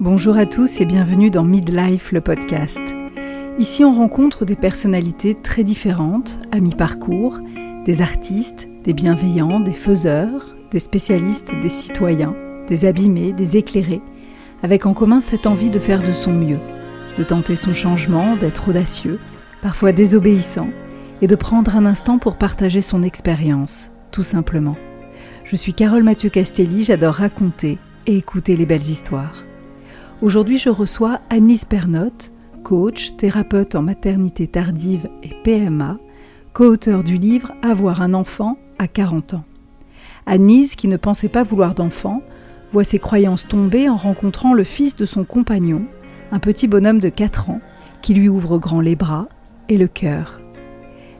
Bonjour à tous et bienvenue dans Midlife, le podcast. Ici, on rencontre des personnalités très différentes, à mi-parcours, des artistes, des bienveillants, des faiseurs, des spécialistes, des citoyens, des abîmés, des éclairés, avec en commun cette envie de faire de son mieux, de tenter son changement, d'être audacieux, parfois désobéissant, et de prendre un instant pour partager son expérience, tout simplement. Je suis Carole Mathieu Castelli, j'adore raconter et écouter les belles histoires. Aujourd'hui, je reçois Annise Pernotte, coach, thérapeute en maternité tardive et PMA, co-auteur du livre Avoir un enfant à 40 ans. Annise, qui ne pensait pas vouloir d'enfant, voit ses croyances tomber en rencontrant le fils de son compagnon, un petit bonhomme de 4 ans, qui lui ouvre grand les bras et le cœur.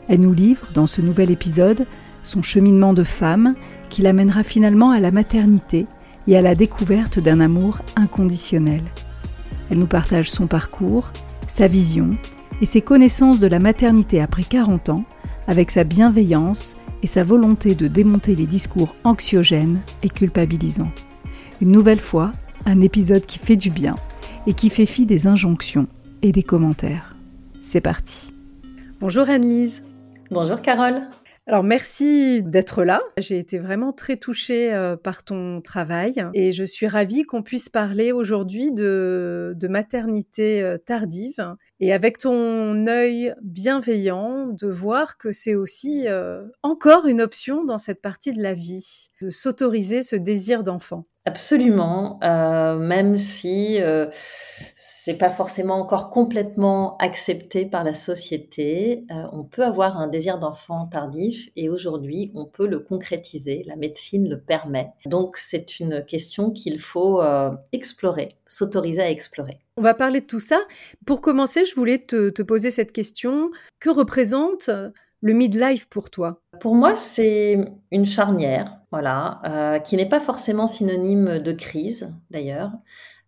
Elle nous livre, dans ce nouvel épisode, son cheminement de femme qui l'amènera finalement à la maternité et à la découverte d'un amour inconditionnel. Elle nous partage son parcours, sa vision et ses connaissances de la maternité après 40 ans, avec sa bienveillance et sa volonté de démonter les discours anxiogènes et culpabilisants. Une nouvelle fois, un épisode qui fait du bien et qui fait fi des injonctions et des commentaires. C'est parti. Bonjour Anne-Lise. Bonjour Carole. Alors merci d'être là. J'ai été vraiment très touchée euh, par ton travail et je suis ravie qu'on puisse parler aujourd'hui de, maternité euh, tardive et avec ton œil bienveillant de voir que c'est aussi euh, encore une option dans cette partie de la vie, de s'autoriser ce désir d'enfant. Absolument, euh, même si euh, c'est pas forcément encore complètement accepté par la société, euh, on peut avoir un désir d'enfant tardif et aujourd'hui on peut le concrétiser. La médecine le permet. Donc c'est une question qu'il faut euh, explorer, s'autoriser à explorer. On va parler de tout ça. Pour commencer, je voulais te, te poser cette question que représente le midlife pour toi? Pour moi, c'est une charnière, voilà, euh, qui n'est pas forcément synonyme de crise, d'ailleurs.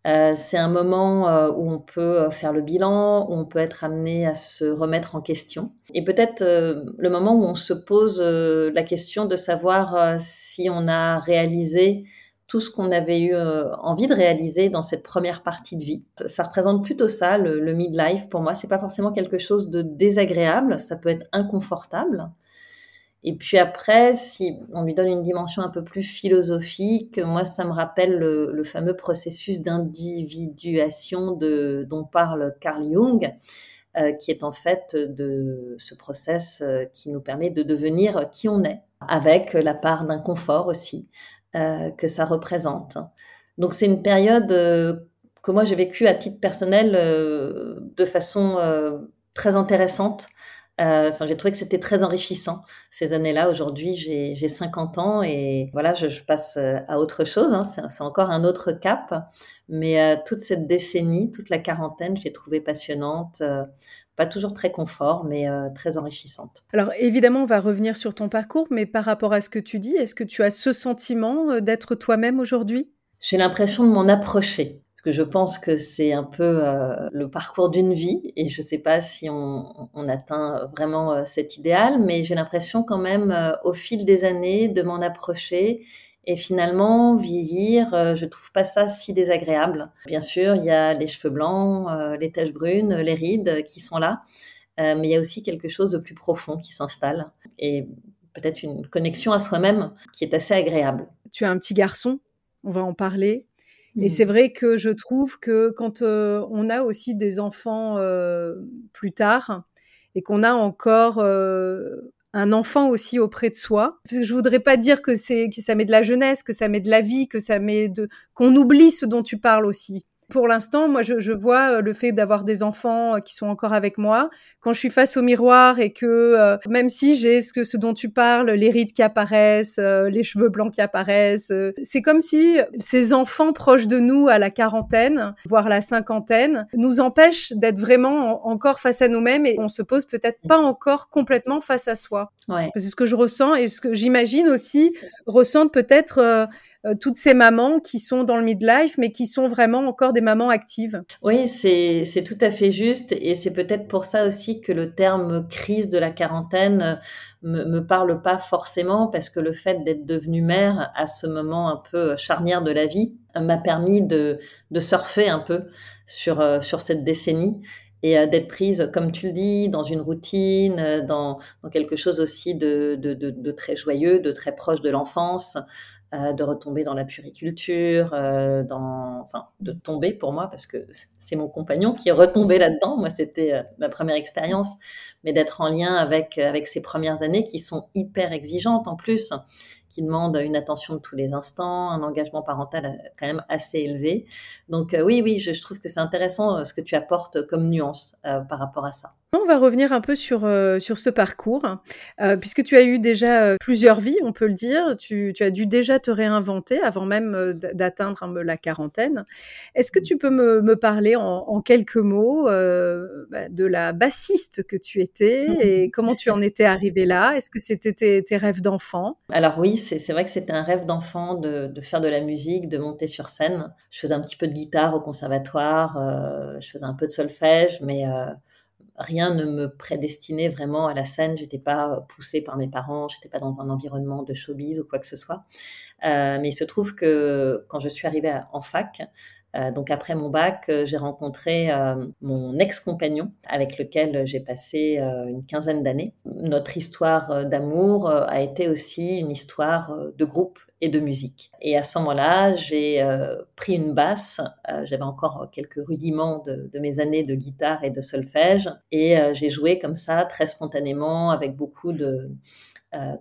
Euh, c'est un moment euh, où on peut faire le bilan, où on peut être amené à se remettre en question. Et peut-être le moment où on se pose la question de savoir si on a réalisé tout ce qu'on avait eu euh, envie de réaliser dans cette première partie de vie. Ça, représente plutôt ça, le, midlife. Pour moi, c'est pas forcément quelque chose de désagréable. Ça peut être inconfortable. Et puis après, si on lui donne une dimension un peu plus philosophique, moi, ça me rappelle le, fameux processus d'individuation dont parle Carl Jung, euh, qui est en fait de ce process euh, qui nous permet de devenir qui on est, avec la part d'inconfort aussi, euh, que ça représente. Donc c'est une période euh, que moi j'ai vécue à titre personnel euh, de façon très intéressante. Enfin, j'ai trouvé que c'était très enrichissant ces années-là. Aujourd'hui, j'ai 50 ans et voilà, je, passe à autre chose. Hein. C'est encore un autre cap. Mais toute cette décennie, toute la quarantaine, j'ai trouvé passionnante pas toujours très confort, mais euh, très enrichissante. Alors évidemment, on va revenir sur ton parcours, mais par rapport à ce que tu dis, est-ce que tu as ce sentiment euh, d'être toi-même aujourd'hui? J'ai l'impression de m'en approcher. Parce que je pense que c'est un peu euh, le parcours d'une vie et je ne sais pas si on, on atteint vraiment cet idéal, mais j'ai l'impression quand même au fil des années de m'en approcher et finalement, vieillir, euh, je trouve pas ça si désagréable. Bien sûr, il y a les cheveux blancs, euh, les taches brunes, les rides qui sont là, euh, mais il y a aussi quelque chose de plus profond qui s'installe et peut-être une connexion à soi-même qui est assez agréable. Tu as un petit garçon, on va en parler. Et mmh. c'est vrai que je trouve que quand on a aussi des enfants plus tard et qu'on a encore un enfant aussi auprès de soi. Je voudrais pas dire que c'est que ça met de la jeunesse, que ça met de la vie, que ça met de qu'on oublie ce dont tu parles aussi pour l'instant, moi, je, vois euh, le fait d'avoir des enfants euh, qui sont encore avec moi. Quand je suis face au miroir et que euh, même si j'ai ce, que, ce dont tu parles, les rides qui apparaissent, les cheveux blancs qui apparaissent, c'est comme si ces enfants proches de nous à la quarantaine, voire la cinquantaine, nous empêchent d'être vraiment encore face à nous-mêmes et on se pose peut-être pas encore complètement face à soi. Ouais. C'est ce que je ressens et ce que j'imagine aussi ressentent peut-être toutes ces mamans qui sont dans le midlife, mais qui sont vraiment encore des mamans actives. Oui, c'est tout à fait juste. Et c'est peut-être pour ça aussi que le terme crise de la quarantaine me, me parle pas forcément parce que le fait d'être devenue mère à ce moment un peu charnière de la vie, m'a permis de, de surfer un peu sur, sur cette décennie et d'être prise, comme tu le dis, dans une routine, dans, dans quelque chose aussi de, de, de, de, très joyeux, de très proche de l'enfance, euh, de retomber dans la puriculture, euh, dans, enfin, de tomber pour moi, parce que c'est mon compagnon qui est retombé là-dedans. Moi, c'était euh, ma première expérience, mais d'être en lien avec, avec ces premières années qui sont hyper exigeantes en plus, qui demandent une attention de tous les instants, un engagement parental quand même assez élevé. Donc oui, oui, je, je trouve que c'est intéressant ce que tu apportes comme nuance par rapport à ça. On va revenir un peu sur, euh, sur ce parcours, euh, puisque tu as eu déjà euh, plusieurs vies, on peut le dire. Tu, as dû déjà te réinventer avant même d'atteindre la quarantaine. Est-ce que tu peux me, parler en, quelques mots bah, de la bassiste que tu étais et comment tu en étais arrivé là? Est-ce que c'était tes, rêves d'enfant? Alors oui, c'est vrai que c'était un rêve d'enfant de, de, faire de la musique, de monter sur scène. Je faisais un petit peu de guitare au conservatoire, je faisais un peu de solfège, mais rien ne me prédestinait vraiment à la scène. J'étais pas poussée par mes parents, j'étais pas dans un environnement de showbiz ou quoi que ce soit. Euh, mais il se trouve que quand je suis arrivée en fac, euh, donc après mon bac, euh, j'ai rencontré mon ex-compagnon avec lequel j'ai passé une quinzaine d'années. Notre histoire d'amour a été aussi une histoire de groupe et de musique. Et à ce moment-là, j'ai euh, pris une basse. Euh, j'avais encore quelques rudiments de, mes années de guitare et de solfège. Et euh, j'ai joué comme ça, très spontanément, avec beaucoup de,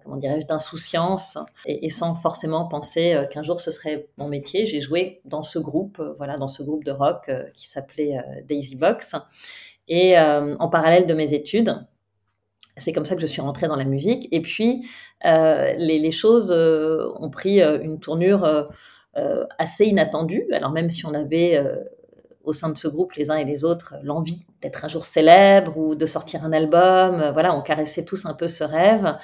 comment dirais-je, d'insouciance et, sans forcément penser qu'un jour ce serait mon métier. J'ai joué dans ce groupe, voilà, dans ce groupe de rock qui s'appelait Daisy Box. Et en parallèle de mes études, c'est comme ça que je suis rentrée dans la musique. Et puis, euh, les, choses euh, ont pris euh, une tournure assez inattendue. Alors même si on avait au sein de ce groupe, les uns et les autres, l'envie d'être un jour célèbre ou de sortir un album. Voilà, on caressait tous un peu ce rêve.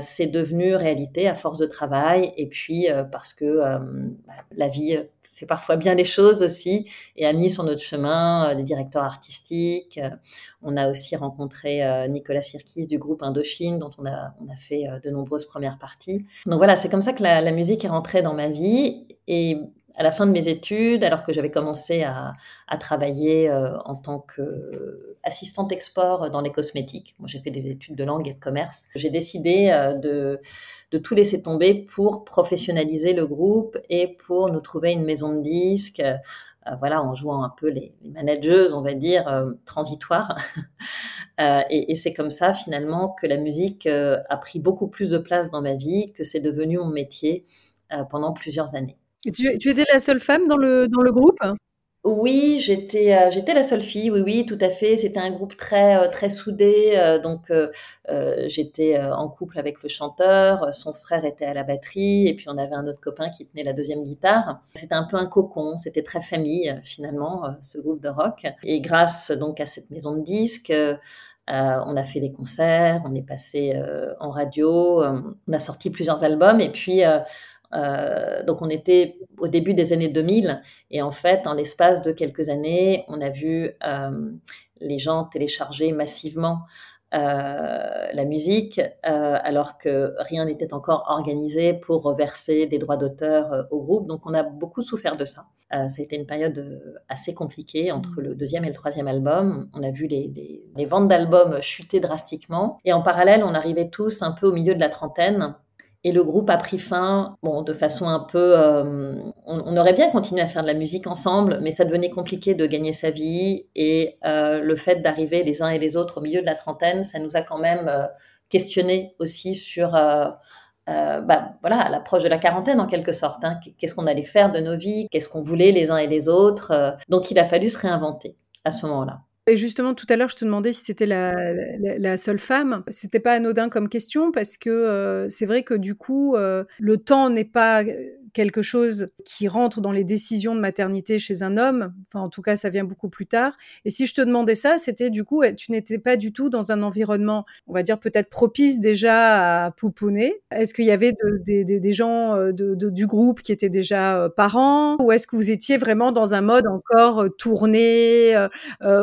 c'est devenu réalité à force de travail et puis parce que bah, la vie parfois bien les choses aussi et a mis sur notre chemin euh, des directeurs artistiques. Euh, on a aussi rencontré euh, Nicolas Sirkis du groupe Indochine, dont on a, on a fait de nombreuses premières parties. Donc voilà, c'est comme ça que la, la musique est rentrée dans ma vie et à la fin de mes études, alors que j'avais commencé à, travailler euh, en tant qu'assistante export dans les cosmétiques, moi j'ai fait des études de langue et de commerce, j'ai décidé euh, de, tout laisser tomber pour professionnaliser le groupe et pour nous trouver une maison de disques. Euh, voilà, en jouant un peu les, les manageuses, on va dire, transitoires. et c'est comme ça, finalement, que la musique a pris beaucoup plus de place dans ma vie, que c'est devenu mon métier pendant plusieurs années. Tu, étais la seule femme dans le, dans le groupe? Oui, j'étais euh, j'étais la seule fille. Oui, oui, tout à fait. C'était un groupe très euh, très soudé. Euh, donc j'étais en couple avec le chanteur. Son frère était à la batterie et puis on avait un autre copain qui tenait la deuxième guitare. C'était un peu un cocon. C'était très famille finalement ce groupe de rock. Et grâce donc à cette maison de disques. on a fait des concerts, on est passé en radio, on a sorti plusieurs albums et puis euh, donc on était au début des années 2000 et en fait, en l'espace de quelques années, on a vu euh, les gens télécharger massivement euh, la musique, euh, alors que rien n'était encore organisé pour reverser des droits d'auteur euh, au groupe. Donc on a beaucoup souffert de ça. ça a été une période assez compliquée entre le deuxième et le troisième album. On a vu les, les, les ventes d'albums chuter drastiquement. Et en parallèle, on arrivait tous un peu au milieu de la trentaine. Et le groupe a pris fin, bon, de façon un peu. Euh, on, aurait bien continué à faire de la musique ensemble, mais ça devenait compliqué de gagner sa vie. Et euh, le fait d'arriver les uns et les autres au milieu de la trentaine, ça nous a quand même euh, questionné aussi sur. bah, voilà, l'approche de la quarantaine en quelque sorte. Hein. Qu'est-ce qu'on allait faire de nos vies? Qu'est-ce qu'on voulait les uns et les autres? Donc il a fallu se réinventer à ce moment-là. Et justement, tout à l'heure, je te demandais si c'était la, seule femme. C'était pas anodin comme question parce que euh, c'est vrai que du coup, euh, le temps n'est pas quelque chose qui rentre dans les décisions de maternité chez un homme. Enfin, en tout cas, ça vient beaucoup plus tard. Et si je te demandais ça, c'était du coup, tu n'étais pas du tout dans un environnement, on va dire peut-être propice déjà à pouponner. Est-ce qu'il y avait des gens euh, du groupe qui étaient déjà euh, parents? Ou est-ce que vous étiez vraiment dans un mode encore euh, tourné,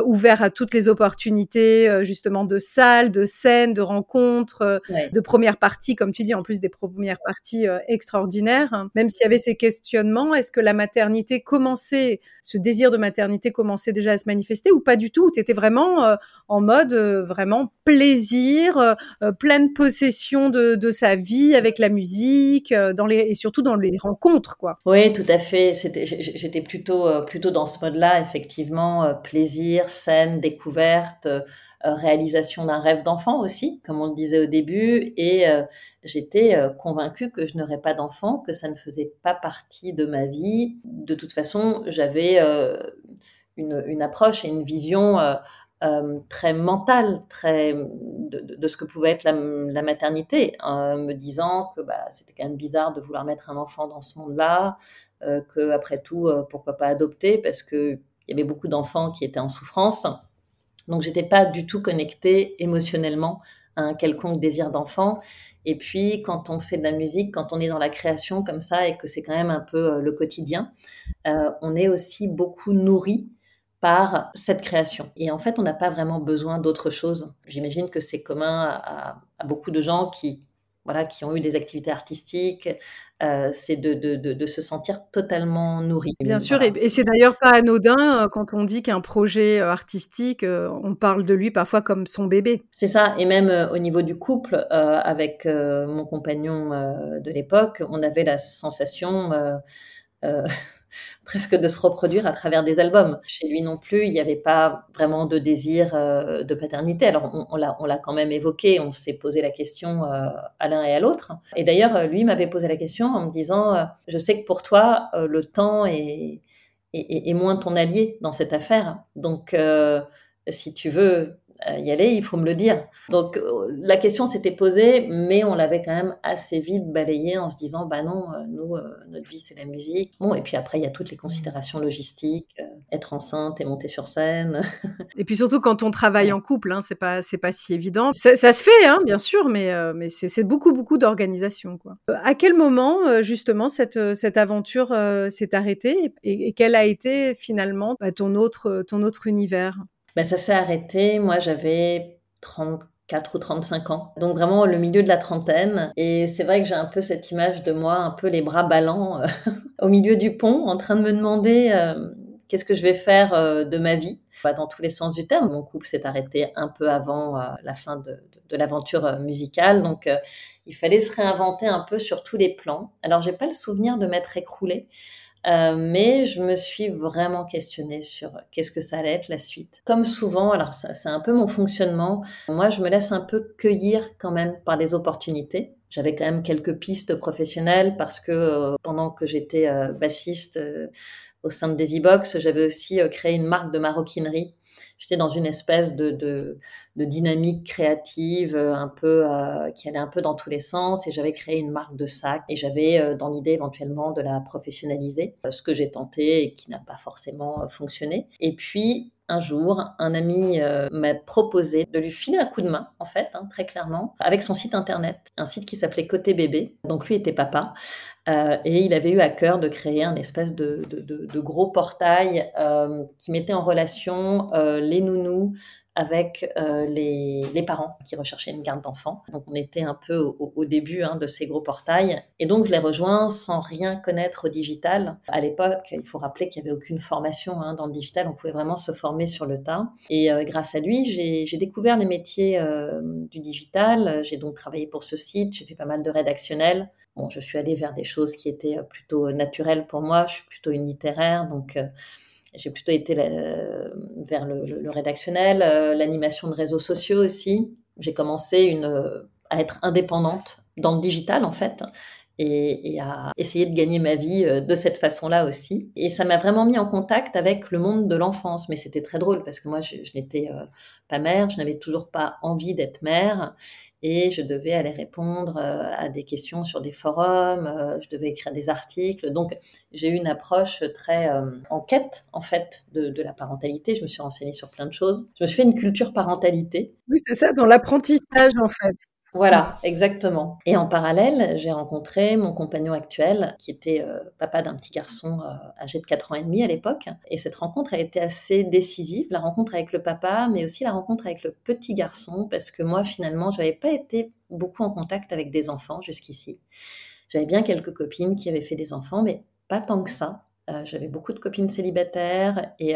ouvert à toutes les opportunités justement de salles, de scènes, de rencontres, de premières parties, comme tu dis, en plus des premières parties extraordinaires, hein? même si il y avait ces questionnements, est-ce que la maternité commençait, ce désir de maternité commençait déjà à se manifester ou pas du tout? Tu étais vraiment euh, en mode euh, vraiment plaisir, pleine possession de, de, sa vie avec la musique, dans les, et surtout dans les rencontres, quoi. Oui, tout à fait. J'étais plutôt, plutôt dans ce mode-là, effectivement, plaisir, scène, découverte. Euh, réalisation d'un rêve d'enfant aussi, comme on le disait au début, et euh, j'étais euh, convaincue que je n'aurais pas d'enfant, que ça ne faisait pas partie de ma vie. De toute façon, j'avais une, une, approche et une vision très mentale, très de, ce que pouvait être la, la maternité, me disant que bah, c'était quand même bizarre de vouloir mettre un enfant dans ce monde-là, que après tout, pourquoi pas adopter, parce que il y avait beaucoup d'enfants qui étaient en souffrance donc, j'étais pas du tout connectée émotionnellement à un quelconque désir d'enfant. Et puis, quand on fait de la musique, quand on est dans la création comme ça et que c'est quand même un peu euh, le quotidien, euh, on est aussi beaucoup nourri par cette création. Et en fait, on n'a pas vraiment besoin d'autre chose. J'imagine que c'est commun à, beaucoup de gens qui, voilà, qui ont eu des activités artistiques, euh, c'est de, de, de, se sentir totalement nourri. Bien sûr, et, c'est d'ailleurs pas anodin euh, quand on dit qu'un projet euh, artistique, on parle de lui parfois comme son bébé. C'est ça, et même au niveau du couple, avec mon compagnon de l'époque, on avait la sensation presque de se reproduire à travers des albums. Chez lui non plus, il n'y avait pas vraiment de désir euh, de paternité. Alors on, on l'a quand même évoqué, on s'est posé la question euh, à l'un et à l'autre. Et d'ailleurs, lui m'avait posé la question en me disant, euh, je sais que pour toi, le temps est, est, est, moins ton allié dans cette affaire. Donc, si tu veux y aller, il faut me le dire. Donc euh, la question s'était posée, mais on l'avait quand même assez vite balayée en se disant, bah non, euh, nous, euh, notre vie c'est la musique. Bon, et puis après il y a toutes les considérations logistiques, être enceinte et monter sur scène. et puis surtout quand on travaille en couple, hein, c'est pas c'est pas si évident. Ça, se fait, hein, bien sûr, mais mais c'est beaucoup beaucoup d'organisation quoi. à quel moment justement cette cette aventure s'est arrêtée et, quel a été finalement bah, ton autre ton autre univers? Ben, ça s'est arrêté. Moi, j'avais 34 ou 35 ans. Donc vraiment le milieu de la trentaine. Et c'est vrai que j'ai un peu cette image de moi, un peu les bras ballants euh, au milieu du pont, en train de me demander euh, qu'est-ce que je vais faire euh, de ma vie. Pas dans tous les sens du terme. Mon couple s'est arrêté un peu avant la fin de, de, de l'aventure musicale. Donc il fallait se réinventer un peu sur tous les plans. Alors j'ai pas le souvenir de m'être écroulée. Euh, mais je me suis vraiment questionnée sur qu'est-ce que ça allait être la suite. Comme souvent, alors ça, c'est un peu mon fonctionnement. Moi, je me laisse un peu cueillir quand même par des opportunités. J'avais quand même quelques pistes professionnelles parce que euh, pendant que j'étais euh, bassiste au sein de Daisy Box, j'avais aussi créé une marque de maroquinerie j'étais dans une espèce de, de, de, dynamique créative euh, un peu euh, qui allait un peu dans tous les sens et j'avais créé une marque de sac et j'avais euh, dans l'idée éventuellement de la professionnaliser, ce que j'ai tenté et qui n'a pas forcément fonctionné. Et puis un jour, un ami m'a proposé de lui filer un coup de main, en fait, hein, très clairement, avec son site internet, un site qui s'appelait Côté Bébé. Donc lui était papa, et il avait eu à cœur de créer un espèce de, gros portail qui mettait en relation les nounous avec les, parents qui recherchaient une garde d'enfants. Donc on était un peu au, début hein, de ces gros portails. Et donc je l'ai rejoint sans rien connaître au digital. À l'époque, il faut rappeler qu'il n'y avait aucune formation hein, dans le digital. On pouvait vraiment se former sur le tas. Et grâce à lui, j'ai découvert les métiers du digital. J'ai donc travaillé pour ce site. J'ai fait pas mal de rédactionnels je suis allée vers des choses qui étaient euh, plutôt naturelles pour moi. Je suis plutôt une littéraire, donc euh, j'ai plutôt été euh, vers le, rédactionnel, l'animation de réseaux sociaux aussi. J'ai commencé une, à être indépendante dans le digital en fait. Et, et, à essayer de gagner ma vie de cette façon-là aussi. Et ça m'a vraiment mis en contact avec le monde de l'enfance. Mais c'était très drôle parce que moi, je, n'étais pas mère, je n'avais toujours pas envie d'être mère et je devais aller répondre euh, à des questions sur des forums, euh, je devais écrire des articles. Donc j'ai eu une approche très euh, en quête en fait de, de, la parentalité. Je me suis renseignée sur plein de choses. Je me suis fait une culture parentalité. Oui, c'est ça, dans l'apprentissage en fait. Voilà, exactement. Et en parallèle, j'ai rencontré mon compagnon actuel, qui était euh, papa d'un petit garçon euh, âgé de 4 ans et demi à l'époque. Et cette rencontre a été assez décisive, la rencontre avec le papa, mais aussi la rencontre avec le petit garçon, parce que moi, finalement, je n'avais pas été beaucoup en contact avec des enfants jusqu'ici. J'avais bien quelques copines qui avaient fait des enfants, mais pas tant que ça. J'avais beaucoup de copines célibataires et,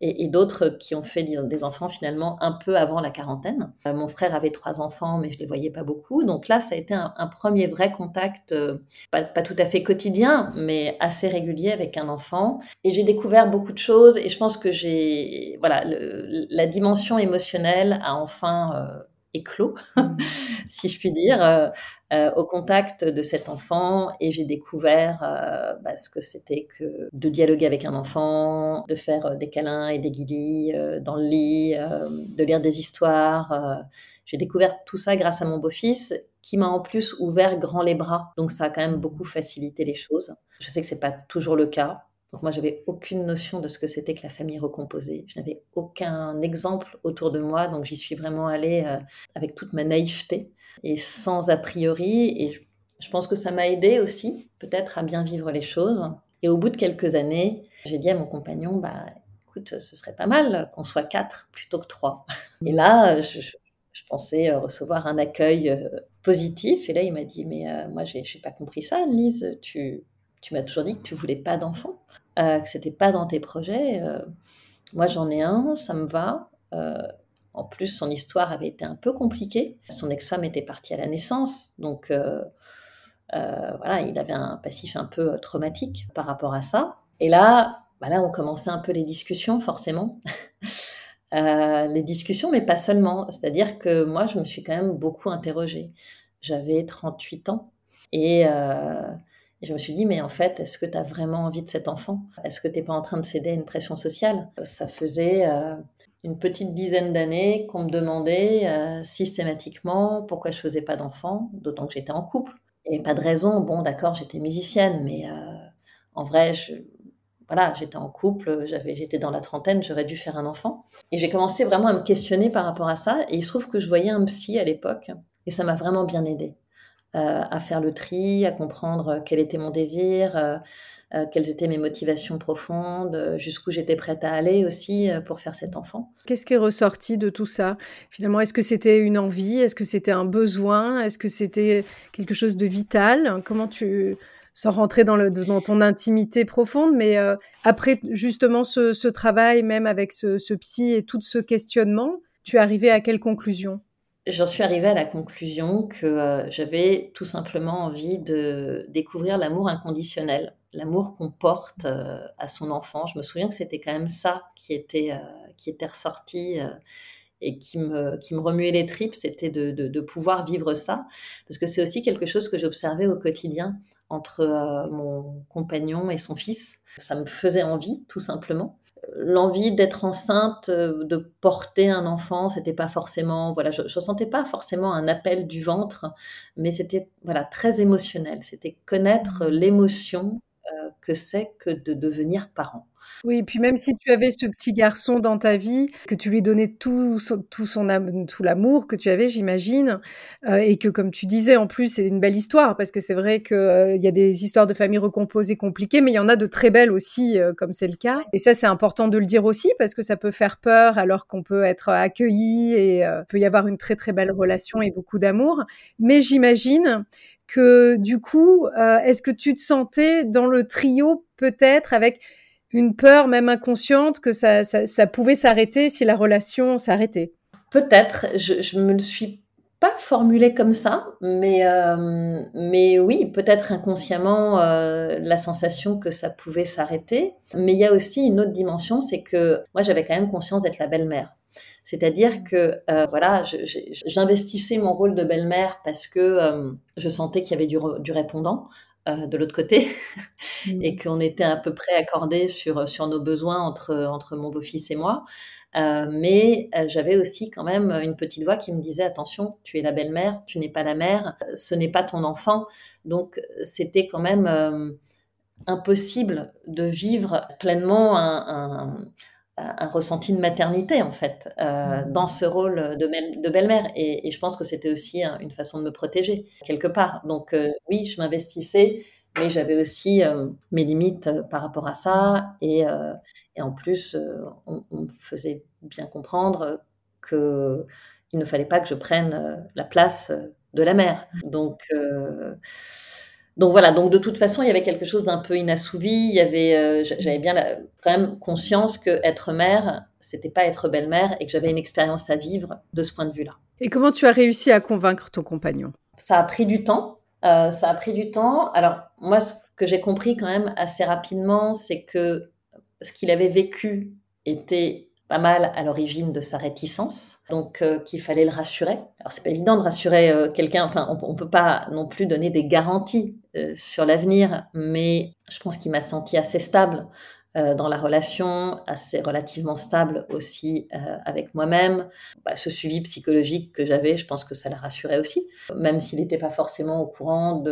et, d'autres qui ont fait des enfants finalement un peu avant la quarantaine. Euh, mon frère avait trois enfants, mais je les voyais pas beaucoup. Donc là, ça a été un, premier vrai contact, euh, pas, tout à fait quotidien, mais assez régulier avec un enfant. Et j'ai découvert beaucoup de choses. Et je pense que j'ai, voilà, la dimension émotionnelle a enfin euh, éclos, mmh. si je puis dire, euh, euh, au contact de cet enfant et j'ai découvert euh, bah, ce que c'était que de dialoguer avec un enfant, de faire des câlins et des guilis dans le lit, de lire des histoires. j'ai découvert tout ça grâce à mon beau-fils qui m'a en plus ouvert grand les bras. Donc ça a quand même beaucoup facilité les choses. Je sais que c'est pas toujours le cas. Donc moi, j'avais aucune notion de ce que c'était que la famille recomposée. Je n'avais aucun exemple autour de moi, donc j'y suis vraiment allée euh, avec toute ma naïveté et sans a priori. Et je, pense que ça m'a aidé aussi, peut-être, à bien vivre les choses. Et au bout de quelques années, j'ai dit à mon compagnon, bah, écoute, ce serait pas mal qu'on soit quatre plutôt que trois. Et là, je, pensais euh, recevoir un accueil euh, positif. Et là, il m'a dit, mais moi, j'ai pas compris ça, Lise. Tu, tu m'as toujours dit que tu voulais pas d'enfant, euh, que c'était pas dans tes projets. Euh. moi, j'en ai un, ça me va. Euh, en plus, son histoire avait été un peu compliquée. Son ex-femme était partie à la naissance, donc voilà, il avait un passif un peu traumatique par rapport à ça. Et là, bah là, on commençait un peu les discussions, forcément. les discussions, mais pas seulement. C'est-à-dire que moi, je me suis quand même beaucoup interrogée. J'avais 38 ans et et je me suis dit, mais en fait, est-ce que tu as vraiment envie de cet enfant? Est-ce que tu n'es pas en train de céder à une pression sociale? Ça faisait euh, une petite dizaine d'années qu'on me demandait euh, systématiquement pourquoi je faisais pas d'enfant, d'autant que j'étais en couple. Et pas de raison, bon d'accord, j'étais musicienne, mais euh, en vrai, voilà, j'étais en couple, j'avais, j'étais dans la trentaine, j'aurais dû faire un enfant. Et j'ai commencé vraiment à me questionner par rapport à ça. Et il se trouve que je voyais un psy à l'époque, et ça m'a vraiment bien aidé. Euh, à faire le tri, à comprendre quel était mon désir, euh, euh, quelles étaient mes motivations profondes, jusqu'où j'étais prête à aller aussi pour faire cet enfant. Qu'est-ce qui est ressorti de tout ça? Finalement, est-ce que c'était une envie? Est-ce que c'était un besoin? Est-ce que c'était quelque chose de vital? Comment tu sans rentrer dans, le, dans ton intimité profonde, mais après justement ce, travail, même avec ce, ce psy et tout ce questionnement, tu es arrivé à quelle conclusion? J'en suis arrivée à la conclusion que euh, j'avais tout simplement envie de découvrir l'amour inconditionnel, l'amour qu'on porte euh, à son enfant. Je me souviens que c'était quand même ça qui était, euh, qui était ressorti et qui me, qui me remuait les tripes, c'était de, de, de, pouvoir vivre ça. Parce que c'est aussi quelque chose que j'observais au quotidien entre mon compagnon et son fils. Ça me faisait envie, tout simplement l'envie d'être enceinte, euh, de porter un enfant, c'était pas forcément, voilà, je, ne sentais pas forcément un appel du ventre, mais c'était voilà très émotionnel. C'était connaître mmh. l'émotion euh, que c'est que de devenir parent. Oui, et puis même si tu avais ce petit garçon dans ta vie, que tu lui donnais tout tout son tout l'amour que tu avais, j'imagine, euh, et que comme tu disais, en plus, c'est une belle histoire parce que c'est vrai qu'il euh, y a des histoires de famille recomposées compliquées, mais il y en a de très belles aussi, euh, comme c'est le cas. Et ça, c'est important de le dire aussi parce que ça peut faire peur alors qu'on peut être accueilli et peut y avoir une très très belle relation et beaucoup d'amour. Mais j'imagine que du coup, est-ce que tu te sentais dans le trio peut-être avec une peur même inconsciente que ça, ça, pouvait s'arrêter si la relation s'arrêtait Peut-être, je, ne me le suis pas formulé comme ça, mais, euh, mais oui, peut-être inconsciemment euh, la sensation que ça pouvait s'arrêter. Mais il y a aussi une autre dimension, c'est que moi j'avais quand même conscience d'être la belle-mère. C'est-à-dire que euh, voilà, j'investissais mon rôle de belle-mère parce que je sentais qu'il y avait du répondant, euh, de l'autre côté mmh. et qu'on était à peu près accordés sur, sur nos besoins entre, entre mon beau-fils et moi. Euh, mais euh, j'avais aussi quand même une petite voix qui me disait attention, tu es la belle-mère, tu n'es pas la mère, ce n'est pas ton enfant. Donc c'était quand même impossible de vivre pleinement un, un ressenti de maternité en fait euh, mmh. dans ce rôle de, de belle-mère. Et, je pense que c'était aussi une façon de me protéger quelque part. Donc euh, oui je m'investissais mais j'avais aussi euh, mes limites par rapport à ça. Et, et en plus on, on, me faisait bien comprendre que il ne fallait pas que je prenne la place de la mère. Donc donc voilà, donc de toute façon, il y avait quelque chose d'un peu inassouvi. Il y avait, euh, j'avais bien quand même conscience que être mère, c'était pas être belle-mère et que j'avais une expérience à vivre de ce point de vue-là. Et comment tu as réussi à convaincre ton compagnon? Ça a pris du temps. Euh, ça a pris du temps. Alors moi, ce que j'ai compris quand même assez rapidement, c'est que ce qu'il avait vécu était pas mal à l'origine de sa réticence, donc euh, qu'il fallait le rassurer. Alors c'est pas évident de rassurer euh, quelqu'un, enfin on, on peut pas non plus donner des garanties euh, sur l'avenir, mais je pense qu'il m'a senti assez stable euh, dans la relation, assez relativement stable aussi euh, avec moi-même. Bah, ce suivi psychologique que j'avais, je pense que ça l'a rassuré aussi, même s'il n'était pas forcément au courant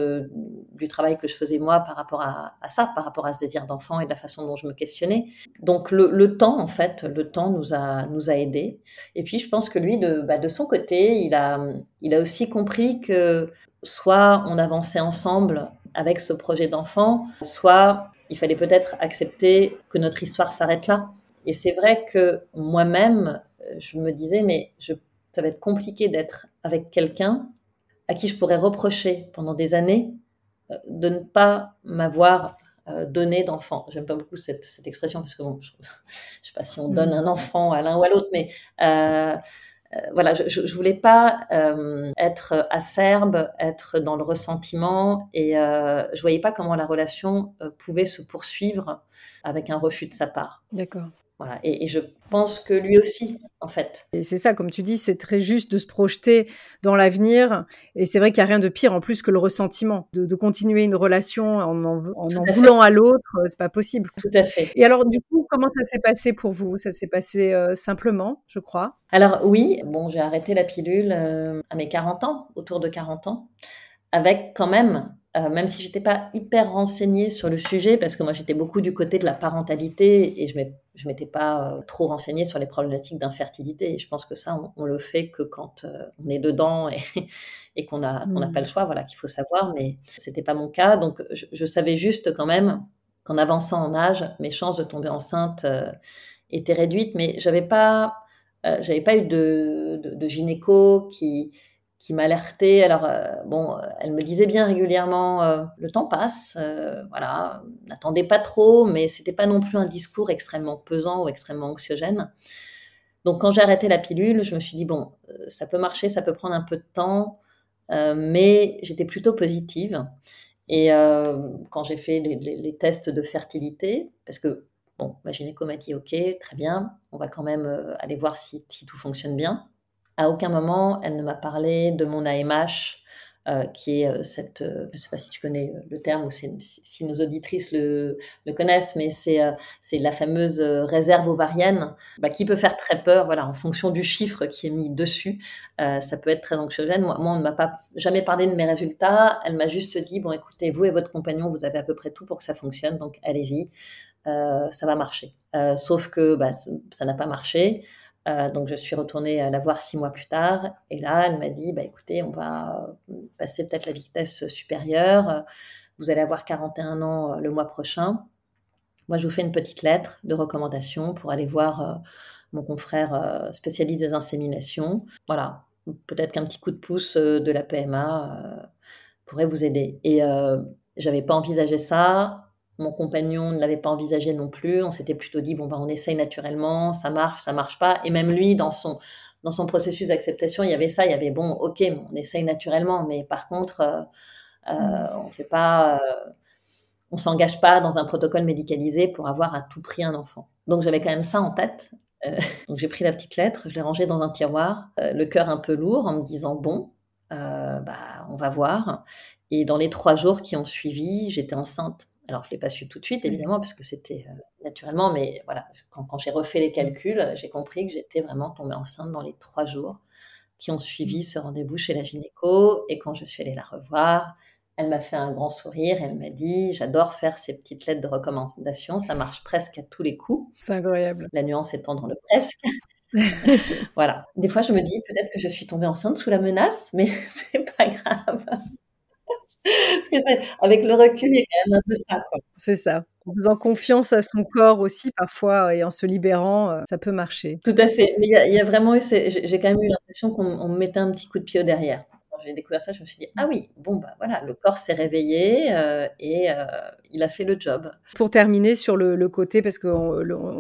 du travail que je faisais moi par rapport à, ça, par rapport à ce désir d'enfant et de la façon dont je me questionnais. Donc le, le, temps, en fait, le temps nous a, nous a aidés. Et puis je pense que lui, de, bah, de son côté, il a, il a aussi compris que soit on avançait ensemble avec ce projet d'enfant, soit il fallait peut-être accepter que notre histoire s'arrête là. Et c'est vrai que moi-même, je me disais, mais je, ça va être compliqué d'être avec quelqu'un à qui je pourrais reprocher pendant des années euh, de ne pas m'avoir euh, donné d'enfant. J'aime pas beaucoup cette, cette, expression parce que bon, je, ne sais pas si on donne mm. un enfant à l'un ou à l'autre, mais euh, voilà, je, je, voulais pas euh, être acerbe, être dans le ressentiment, et euh, je voyais pas comment la relation euh, pouvait se poursuivre avec un refus de sa part. D'accord. Voilà. Et, et, je pense que lui aussi, en fait. Et c'est ça, comme tu dis, c'est très juste de se projeter dans l'avenir. Et c'est vrai qu'il n'y a rien de pire en plus que le ressentiment. De, de continuer une relation en en, en, en voulant à l'autre, c'est pas possible. Tout à fait. Et alors, du coup, comment ça s'est passé pour vous? Ça s'est passé euh, simplement, je crois Alors, oui, bon, j'ai arrêté la pilule euh, à mes 40 ans, autour de 40 ans, avec quand même euh, même si j'étais pas hyper renseignée sur le sujet, parce que moi j'étais beaucoup du côté de la parentalité et je m'étais pas euh, trop renseignée sur les problématiques d'infertilité. Et je pense que ça, on, on le fait que quand euh, on est dedans et, et qu'on n'a mmh. pas le choix, voilà, qu'il faut savoir. Mais c'était pas mon cas, donc je, je, savais juste quand même qu'en avançant en âge, mes chances de tomber enceinte étaient réduites, mais j'avais pas j'avais pas eu de, de, de gynéco qui qui m'alertait. Alors, euh, bon, elle me disait bien régulièrement, euh, le temps passe, euh, voilà, n'attendez pas trop, mais c'était pas non plus un discours extrêmement pesant ou extrêmement anxiogène. Donc, quand j'ai arrêté la pilule, je me suis dit, bon, euh, ça peut marcher, ça peut prendre un peu de temps, euh, mais j'étais plutôt positive. Et euh, quand j'ai fait les, tests de fertilité, parce que, bon, ma gynéco m'a dit, OK, très bien, on va quand même aller voir si, si tout fonctionne bien. À aucun moment, elle ne m'a parlé de mon AMH, euh, qui est euh, cette, euh, je ne sais pas si tu connais le terme ou si, nos auditrices le, connaissent, mais c'est la fameuse réserve ovarienne bah, qui peut faire très peur. Voilà, en fonction du chiffre qui est mis dessus, ça peut être très anxiogène. Moi, moi on ne m'a pas jamais parlé de mes résultats. Elle m'a juste dit bon, écoutez, vous et votre compagnon, vous avez à peu près tout pour que ça fonctionne, donc allez-y, ça va marcher. sauf que bah, ça n'a pas marché. Euh, donc je suis retournée la voir six mois plus tard. Et là elle m'a dit bah écoutez on va passer peut-être la vitesse supérieure. Vous allez avoir 41 ans euh, le mois prochain. Moi je vous fais une petite lettre de recommandation pour aller voir euh, mon confrère euh, spécialiste des inséminations. Voilà. Peut-être qu'un petit coup de pouce euh, de la PMA euh, pourrait vous aider. Et j'avais pas envisagé ça mon compagnon ne l'avait pas envisagé non plus. On s'était plutôt dit bon ben on essaye naturellement, ça marche, ça marche pas. Et même lui dans son dans son processus d'acceptation, il y avait ça, il y avait bon ok, on essaye naturellement, mais par contre euh, euh, on fait pas, euh, on s'engage pas dans un protocole médicalisé pour avoir à tout prix un enfant. Donc j'avais quand même ça en tête. Euh, donc j'ai pris la petite lettre, je l'ai rangée dans un tiroir, euh, le cœur un peu lourd, en me disant bon, euh, bah on va voir. Et dans les trois jours qui ont suivi, j'étais enceinte. Alors, je ne l'ai pas su tout de suite, évidemment, parce que c'était euh, naturellement, mais voilà, quand, quand j'ai refait les calculs, j'ai compris que j'étais vraiment tombée enceinte dans les trois jours qui ont suivi ce rendez-vous chez la gynéco. Et quand je suis allée la revoir, elle m'a fait un grand sourire. Elle m'a dit J'adore faire ces petites lettres de recommandation, ça marche presque à tous les coups. C'est incroyable. La nuance étant dans le presque. voilà. Des fois, je me dis peut-être que je suis tombée enceinte sous la menace, mais c'est pas grave. Parce que avec le recul, il y a quand même un peu ça. C'est ça. En faisant confiance à son corps aussi, parfois, et en se libérant, euh, ça peut marcher. Tout à fait. Mais il y a, il y a vraiment eu, j'ai quand même eu l'impression qu'on me mettait un petit coup de pied au derrière. Quand j'ai découvert ça, je me suis dit ah oui, bon bah voilà, le corps s'est réveillé euh, et euh, il a fait le job. Pour terminer sur le, côté, parce que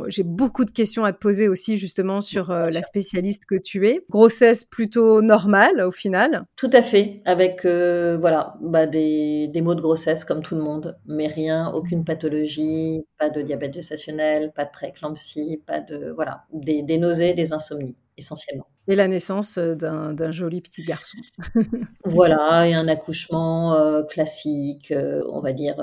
j'ai beaucoup de questions à te poser aussi justement sur euh, la spécialiste que tu es. Grossesse plutôt normale au final. Tout à fait, avec voilà bah, des, des maux de grossesse comme tout le monde, mais rien, aucune pathologie, pas de diabète gestationnel, pas de prééclampsie, pas de voilà des, des nausées, des insomnies essentiellement. Et la naissance euh, d'un joli petit garçon. voilà, et un accouchement euh, classique, euh, on va dire,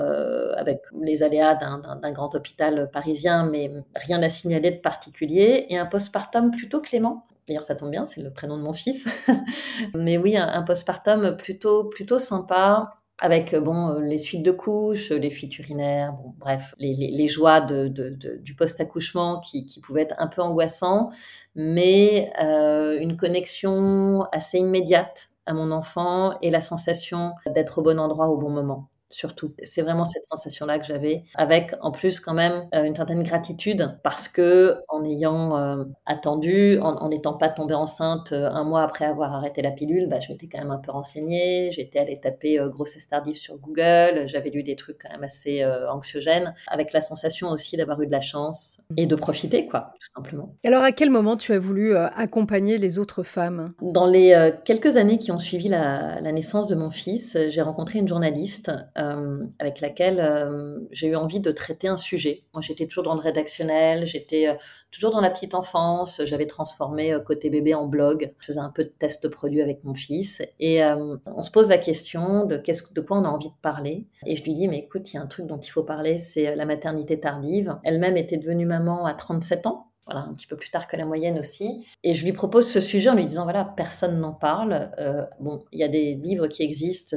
avec les aléas d'un grand hôpital parisien, mais rien à signaler de particulier, et un postpartum plutôt clément. D'ailleurs, ça tombe bien, c'est le prénom de mon fils. mais oui, un, un postpartum plutôt, plutôt sympa, avec bon les suites de couches, les fuites urinaires, bon, bref, les, les, les joies de, de, de, du post-accouchement qui, qui, pouvaient être un peu angoissants, mais euh, une connexion assez immédiate à mon enfant et la sensation d'être au bon endroit au bon moment surtout. C'est vraiment cette sensation-là que j'avais, avec en plus quand même euh, une certaine gratitude, parce que en ayant euh, attendu, en n'étant pas tombée enceinte euh, un mois après avoir arrêté la pilule, bah, je m'étais quand même un peu renseignée, j'étais allée taper grossesse tardive sur Google, j'avais lu des trucs quand même assez anxiogènes, avec la sensation aussi d'avoir eu de la chance et de profiter, quoi, tout simplement. Alors à quel moment tu as voulu accompagner les autres femmes? Dans les quelques années qui ont suivi la, la naissance de mon fils, j'ai rencontré une journaliste euh, avec laquelle euh, j'ai eu envie de traiter un sujet. Moi, j'étais toujours dans le rédactionnel, j'étais euh, toujours dans la petite enfance. J'avais transformé côté bébé en blog. Je faisais un peu de tests produits avec mon fils et on se pose la question de qu'est-ce de quoi on a envie de parler. Et je lui dis mais écoute, il y a un truc dont il faut parler, c'est la maternité tardive. Elle-même était devenue maman à 37 ans voilà, un petit peu plus tard que la moyenne aussi. Et je lui propose ce sujet en lui disant, voilà, personne n'en parle. Bon, il y a des livres qui existent,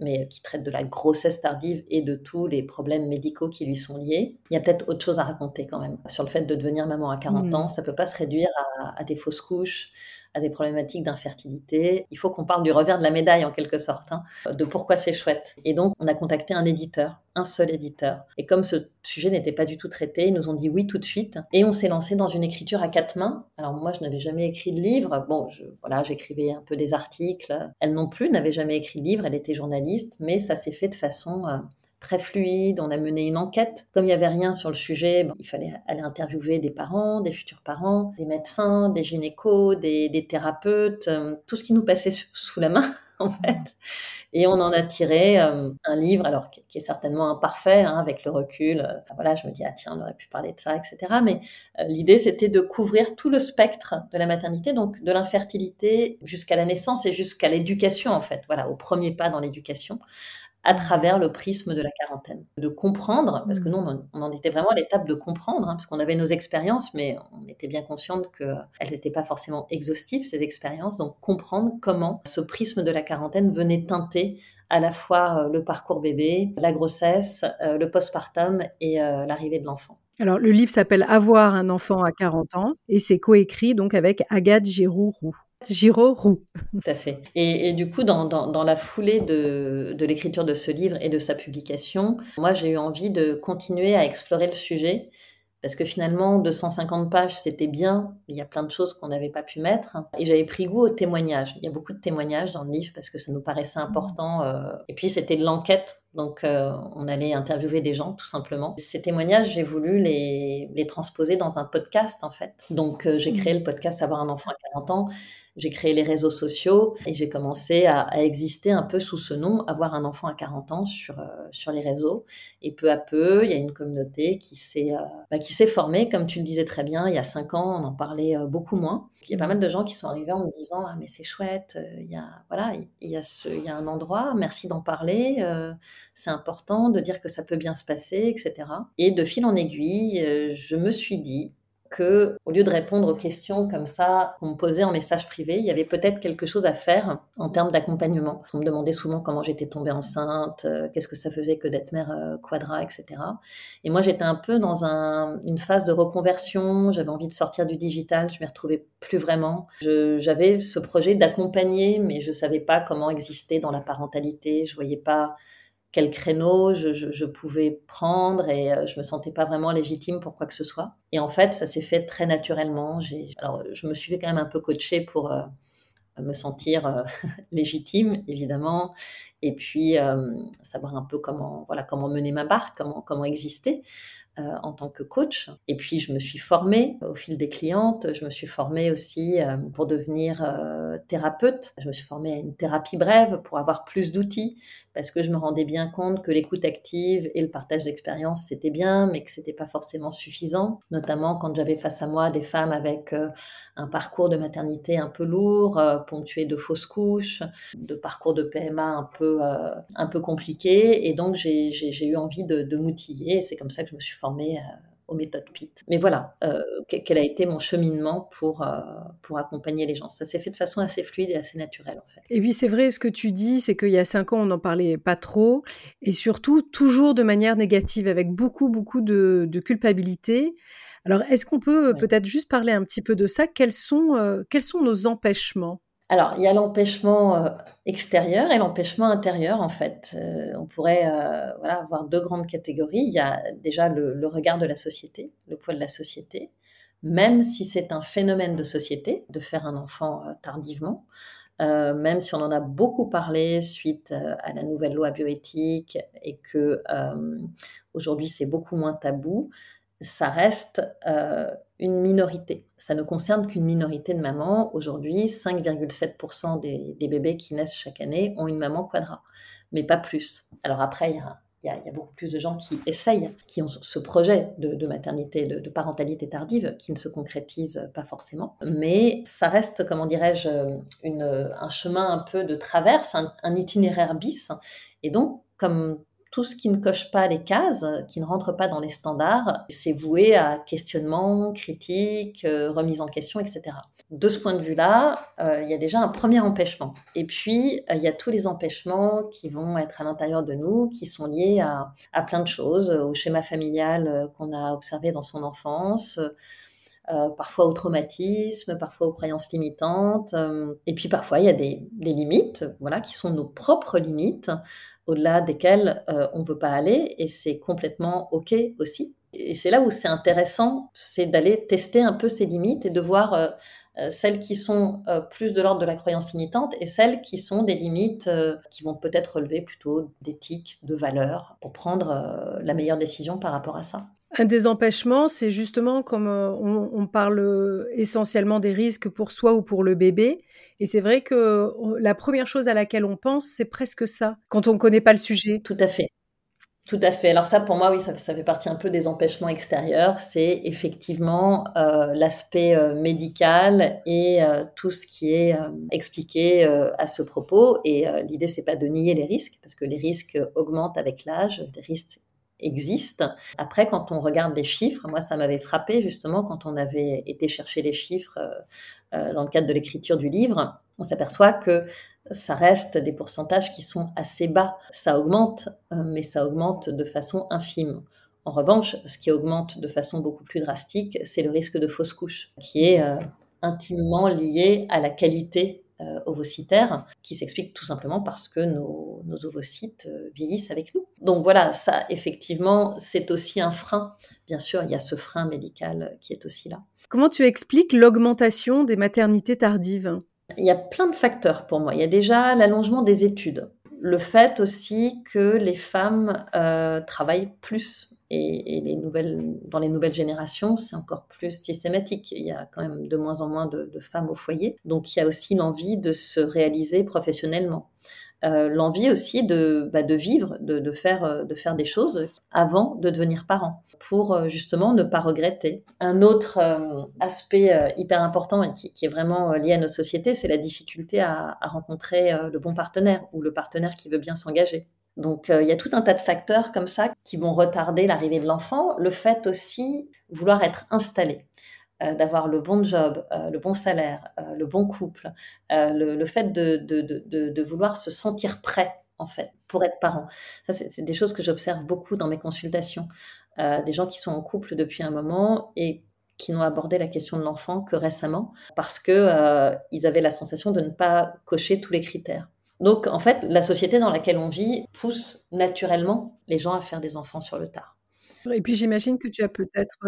mais qui traitent de la grossesse tardive et de tous les problèmes médicaux qui lui sont liés. Il y a peut-être autre chose à raconter quand même sur le fait de devenir maman à 40 mmh. ans. Ça peut pas se réduire à, à des fausses couches, à des problématiques d'infertilité. Il faut qu'on parle du revers de la médaille en quelque sorte, hein, de pourquoi c'est chouette. Et donc, on a contacté un éditeur, un seul éditeur. Et comme ce sujet n'était pas du tout traité, ils nous ont dit oui tout de suite. Et on s'est lancé dans une écriture à quatre mains. Alors moi, je n'avais jamais écrit de livre. Bon, voilà, j'écrivais un peu des articles. Elle non plus n'avait jamais écrit de livre. Elle était journaliste, mais ça s'est fait de façon euh, très fluide. On a mené une enquête. Comme il n'y avait rien sur le sujet, il fallait aller interviewer des parents, des futurs parents, des médecins, des gynécos, des, thérapeutes, euh, tout ce qui nous passait sous la main, en fait. Et on en a tiré euh, un livre, alors qui, est certainement imparfait, hein, avec le recul. Euh, voilà, je me dis, ah tiens, on aurait pu parler de ça, etc. Mais l'idée, c'était de couvrir tout le spectre de la maternité, donc de l'infertilité jusqu'à la naissance et jusqu'à l'éducation, en fait. Voilà, au premier pas dans l'éducation à travers le prisme de la quarantaine. De comprendre, parce que mmh. nous, on en était vraiment à l'étape de comprendre, hein, parce qu'on avait nos expériences, mais on était bien consciente qu'elles n'étaient pas forcément exhaustives, ces expériences. Donc, comprendre comment ce prisme de la quarantaine venait teinter à la fois euh, le parcours bébé, la grossesse, euh, le postpartum et euh, l'arrivée de l'enfant. Alors, le livre s'appelle Avoir un enfant à 40 ans et c'est coécrit donc avec Agathe Giroux-Roux. Giro Roux. Tout à fait. Et, du coup, dans, dans, la foulée de, de l'écriture de ce livre et de sa publication, moi, j'ai eu envie de continuer à explorer le sujet. Parce que finalement, 250 pages, c'était bien. Il y a plein de choses qu'on n'avait pas pu mettre. Et j'avais pris goût aux témoignages. Il y a beaucoup de témoignages dans le livre parce que ça nous paraissait important. Euh. Et puis, c'était de l'enquête. Donc, euh, on allait interviewer des gens, tout simplement. Ces témoignages, j'ai voulu les, les transposer dans un podcast, en fait. Donc, euh, j'ai créé le podcast Avoir un enfant à 40 ans j'ai créé les réseaux sociaux et j'ai commencé à, exister un peu sous ce nom, avoir un enfant à 40 ans sur, euh, sur les réseaux. Et peu à peu, il y a une communauté qui s'est euh, bah, qui s'est formée, comme tu le disais très bien, il y a cinq ans, on en parlait euh, beaucoup moins. Il y a pas mal de gens qui sont arrivés en me disant ah mais c'est chouette, il y a voilà, il y a ce, il y a un endroit, merci d'en parler, c'est important de dire que ça peut bien se passer, etc. Et de fil en aiguille, je me suis dit que, au lieu de répondre aux questions comme ça qu'on me posait en message privé, il y avait peut-être quelque chose à faire en termes d'accompagnement. On me demandait souvent comment j'étais tombée enceinte, euh, qu'est-ce que ça faisait que d'être mère euh, quadra, etc. Et moi, j'étais un peu dans une phase de reconversion. J'avais envie de sortir du digital. Je m'y retrouvais plus vraiment. J'avais ce projet d'accompagner, mais je savais pas comment exister dans la parentalité. Je voyais pas quel créneau je, pouvais prendre et euh, je me sentais pas vraiment légitime pour quoi que ce soit. Et en fait, ça s'est fait très naturellement. alors, je me suis fait quand même un peu coacher pour euh, me sentir légitime, évidemment, et puis savoir un peu comment, voilà, comment mener ma barque, comment, comment exister. Euh, en tant que coach. Et puis, je me suis formée au fil des clientes. Je me suis formée aussi euh, pour devenir euh, thérapeute. Je me suis formée à une thérapie brève pour avoir plus d'outils parce que je me rendais bien compte que l'écoute active et le partage d'expériences, c'était bien, mais que c'était pas forcément suffisant. Notamment quand j'avais face à moi des femmes avec un parcours de maternité un peu lourd, ponctué de fausses couches, de parcours de PMA un peu, un peu compliqué. Et donc, j'ai eu envie de, de m'outiller. C'est comme ça que je me suis formée formée euh, aux méthodes PIT. Mais voilà, euh, quel a été mon cheminement pour, euh, pour accompagner les gens. Ça s'est fait de façon assez fluide et assez naturelle, en fait. Et puis, c'est vrai, ce que tu dis, c'est qu'il y a cinq ans, on n'en parlait pas trop, et surtout, toujours de manière négative, avec beaucoup, beaucoup de, culpabilité. Alors, est-ce qu'on peut peut-être juste parler un petit peu de ça? Quels sont, quels sont nos empêchements? Alors, il y a l'empêchement euh, extérieur et l'empêchement intérieur, en fait. Euh, on pourrait euh, voilà, avoir deux grandes catégories. Il y a déjà le, regard de la société, le poids de la société, même si c'est un phénomène de société de faire un enfant tardivement, même si on en a beaucoup parlé suite à la nouvelle loi bioéthique et que aujourd'hui c'est beaucoup moins tabou, ça reste une minorité. Ça ne concerne qu'une minorité de mamans. Aujourd'hui, 5,7% des, bébés qui naissent chaque année ont une maman quadra, mais pas plus. Alors après, il y a, beaucoup plus de gens qui essayent, qui ont ce projet de, maternité, de, parentalité tardive, qui ne se concrétise pas forcément. Mais ça reste, comment dirais-je, un chemin un peu de traverse, un, un itinéraire bis. Et donc, comme tout ce qui ne coche pas les cases, qui ne rentre pas dans les standards, c'est voué à questionnement, critique, euh, remise en question, etc. De ce point de vue-là, euh, il y a déjà un premier empêchement. Et puis, euh, il y a tous les empêchements qui vont être à l'intérieur de nous, qui sont liés à, plein de choses, au schéma familial qu'on a observé dans son enfance, parfois au traumatisme, parfois aux croyances limitantes. et puis parfois, il y a des, des, limites, voilà, qui sont nos propres limites, au-delà desquelles euh, on ne veut pas aller, et c'est complètement OK aussi. Et c'est là où c'est intéressant, c'est d'aller tester un peu ces limites et de voir euh, euh, celles qui sont plus de l'ordre de la croyance limitante et celles qui sont des limites qui vont peut-être relever plutôt d'éthique, de valeur, pour prendre la meilleure décision par rapport à ça. Un des empêchements, c'est justement comme euh, on, parle euh, essentiellement des risques pour soi ou pour le bébé. Et c'est vrai que la première chose à laquelle on pense, c'est presque ça, quand on ne connaît pas le sujet. Tout à fait. Tout à fait. Alors ça, pour moi, oui, ça, fait partie un peu des empêchements extérieurs. C'est effectivement euh, l'aspect médical et tout ce qui est expliqué à ce propos. Et l'idée, c'est pas de nier les risques, parce que les risques augmentent avec l'âge, les risques existe. Après, quand on regarde les chiffres, moi, ça m'avait frappé justement quand on avait été chercher les chiffres euh, euh, dans le cadre de l'écriture du livre. On s'aperçoit que ça reste des pourcentages qui sont assez bas. Ça augmente, euh, mais ça augmente de façon infime. En revanche, ce qui augmente de façon beaucoup plus drastique, c'est le risque de fausse couche, qui est intimement lié à la qualité euh, qui s'explique tout simplement parce que nos, ovocytes euh, vieillissent avec nous. Donc voilà, ça, effectivement, c'est aussi un frein. Bien sûr, il y a ce frein médical qui est aussi là. Comment tu expliques l'augmentation des maternités tardives? Il y a plein de facteurs pour moi. Il y a déjà l'allongement des études. Le fait aussi que les femmes euh, travaillent plus et, les nouvelles, dans les nouvelles générations, c'est encore plus systématique. Il y a quand même de moins en moins de, femmes au foyer. Donc il y a aussi l'envie de se réaliser professionnellement. Euh, l'envie aussi de, bah, de vivre, de, de, faire, euh, de faire des choses avant de devenir parent, pour euh, justement ne pas regretter. Un autre aspect hyper important et qui, qui, est vraiment lié à notre société, c'est la difficulté à, à rencontrer le bon partenaire ou le partenaire qui veut bien s'engager. Donc euh, il y a tout un tas de facteurs comme ça qui vont retarder l'arrivée de l'enfant. Le fait aussi vouloir être installé. Euh, d'avoir le bon job, euh, le bon salaire, le bon couple, le, fait de, vouloir se sentir prêt en fait pour être parent. Ça, c'est des choses que j'observe beaucoup dans mes consultations. des gens qui sont en couple depuis un moment et qui n'ont abordé la question de l'enfant que récemment parce que ils avaient la sensation de ne pas cocher tous les critères. Donc, en fait, la société dans laquelle on vit pousse naturellement les gens à faire des enfants sur le tard. Et puis j'imagine que tu as peut-être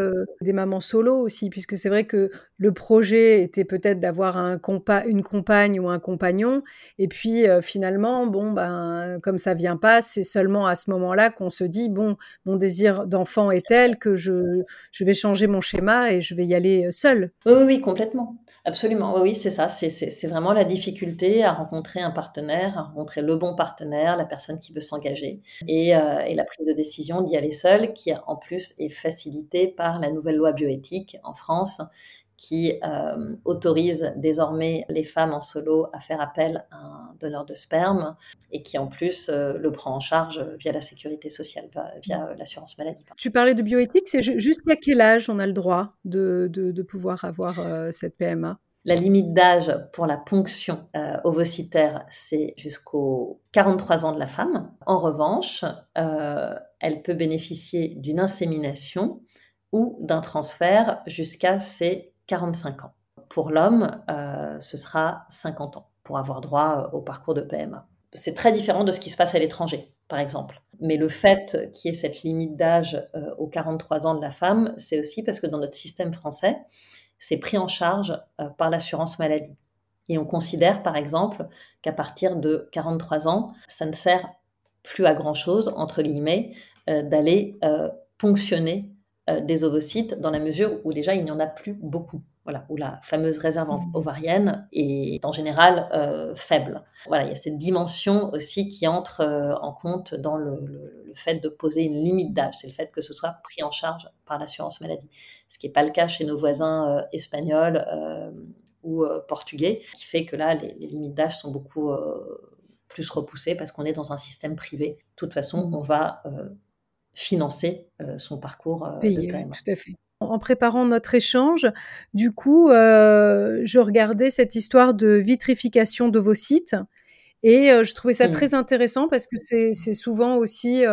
des mamans solo aussi, puisque c'est vrai que le projet était peut-être d'avoir une compagne ou un compagnon, et puis finalement, bon ben comme ça vient pas, c'est seulement à ce moment-là qu'on se dit bon, mon désir d'enfant est tel que je je vais changer mon schéma et je vais y aller seule. Oui, oui, complètement. Absolument, oui, c'est ça. C'est vraiment la difficulté à rencontrer un partenaire, à rencontrer le bon partenaire, la personne qui veut s'engager, et, euh, et, la prise de décision d'y aller seul, qui en plus est facilitée par la nouvelle loi bioéthique en France, qui euh, autorise désormais les femmes en solo à faire appel à un donneur de sperme et qui en plus euh, le prend en charge via la sécurité sociale, via, l'assurance maladie. Tu parlais de bioéthique, c'est jusqu'à quel âge on a le droit de, de, pouvoir avoir euh, cette PMA la limite d'âge pour la ponction ovocytaire, c'est jusqu'aux 43 ans de la femme. En revanche, elle peut bénéficier d'une insémination ou d'un transfert jusqu'à ses 45 ans. Pour l'homme, euh, ce sera 50 ans pour avoir droit euh, au parcours de PMA. C'est très différent de ce qui se passe à l'étranger, par exemple. Mais le fait qu'il y ait cette limite d'âge euh, aux 43 ans de la femme, c'est aussi parce que dans notre système français, c'est pris en charge par l'assurance maladie. Et on considère, par exemple, qu'à partir de 43 ans, ça ne sert plus à grand-chose, entre guillemets, d'aller ponctionner des ovocytes dans la mesure où déjà il n'y en a plus beaucoup. Voilà, où la fameuse réserve mmh. ovarienne est en général euh, faible. Voilà, il y a cette dimension aussi qui entre euh, en compte dans le, fait de poser une limite d'âge, c'est le fait que ce soit pris en charge par l'assurance maladie, ce qui n'est pas le cas chez nos voisins espagnols ou portugais, qui fait que là les, les limites d'âge sont beaucoup plus repoussées parce qu'on est dans un système privé. De toute façon, on va financer euh, son parcours euh, Payé, tout à fait. En préparant notre échange, du coup, euh, je regardais cette histoire de vitrification de vos sites et je trouvais ça mmh. très intéressant parce que c'est souvent aussi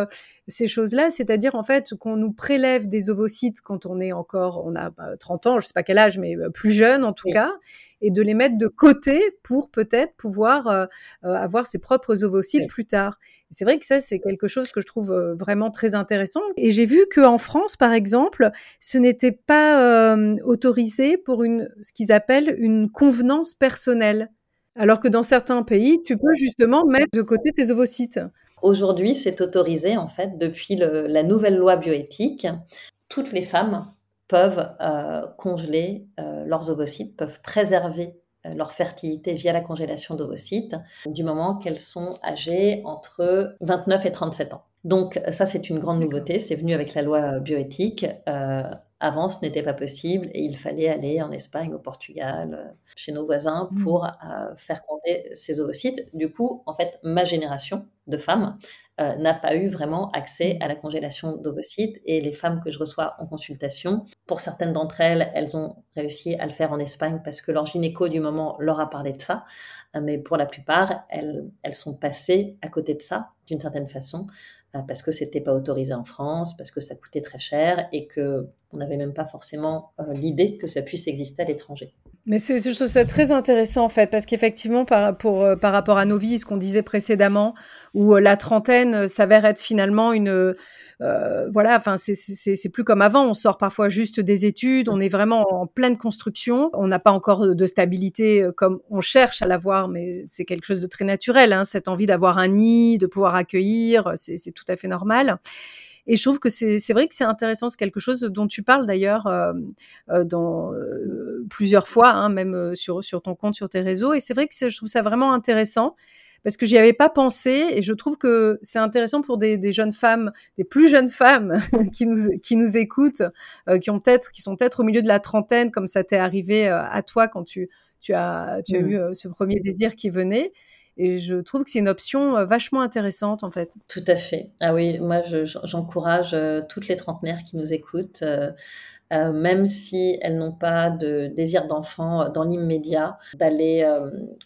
ces choses-là, c'est-à-dire en fait qu'on nous prélève des ovocytes quand on est encore, on a 30 bah, ans, je sais pas quel âge, mais plus jeune en tout cas, et de les mettre de côté pour peut-être pouvoir avoir ses propres ovocytes plus tard. C'est vrai que ça, c'est quelque chose que je trouve euh, vraiment très intéressant. Et j'ai vu qu'en France, par exemple, ce n'était pas euh, autorisé pour une, ce qu'ils appellent une convenance personnelle. Alors que dans certains pays, tu peux justement mettre de côté tes ovocytes. Aujourd'hui, c'est autorisé, en fait, depuis la nouvelle loi bioéthique. Toutes les femmes peuvent euh, congeler leurs ovocytes, peuvent préserver euh, leur fertilité via la congélation d'ovocytes du moment qu'elles sont âgées entre 29 et 37 ans. Donc ça, c'est une grande nouveauté. C'est venu avec la loi bioéthique. Euh, avant, ce n'était pas possible et il fallait aller en Espagne, au Portugal, euh, chez nos voisins mmh. pour faire compter ces ovocytes. Du coup, en fait, ma génération de femmes euh, n'a pas eu vraiment accès à la congélation d'ovocytes et les femmes que je reçois en consultation, pour certaines d'entre elles, elles ont réussi à le faire en Espagne parce que leur gynéco du moment leur a parlé de ça, euh, mais pour la plupart, elles, elles sont passées à côté de ça d'une certaine façon euh, parce que c'était pas autorisé en France, parce que ça coûtait très cher et que on n'avait même pas forcément l'idée que ça puisse exister à l'étranger. Mais c'est, je trouve ça très intéressant en fait, parce qu'effectivement, par, pour, euh, par rapport à nos vies, ce qu'on disait précédemment, où euh, la trentaine euh, s'avère être finalement une, voilà, enfin c'est, plus comme avant. On sort parfois juste des études, on est vraiment en pleine construction, on n'a pas encore de stabilité comme on cherche à l'avoir, mais c'est quelque chose de très naturel. Hein, cette envie d'avoir un nid, de pouvoir accueillir, c'est tout à fait normal. Et je trouve que c'est vrai que c'est intéressant, c'est quelque chose dont tu parles d'ailleurs euh, euh dans euh, plusieurs fois, hein, même sur, sur ton compte, sur tes réseaux. Et c'est vrai que je trouve ça vraiment intéressant parce que j'y avais pas pensé et je trouve que c'est intéressant pour des, des, jeunes femmes, des plus jeunes femmes qui nous qui nous écoutent, qui ont peut-être qui sont peut-être au milieu de la trentaine comme ça t'est arrivé à toi quand tu tu as tu as mmh. eu ce premier désir qui venait et je trouve que c'est une option euh, vachement intéressante, en fait. Tout à fait. Ah oui, moi, j'encourage euh, toutes les trentenaires qui nous écoutent. Euh, même si elles n'ont pas de désir d'enfant dans l'immédiat, d'aller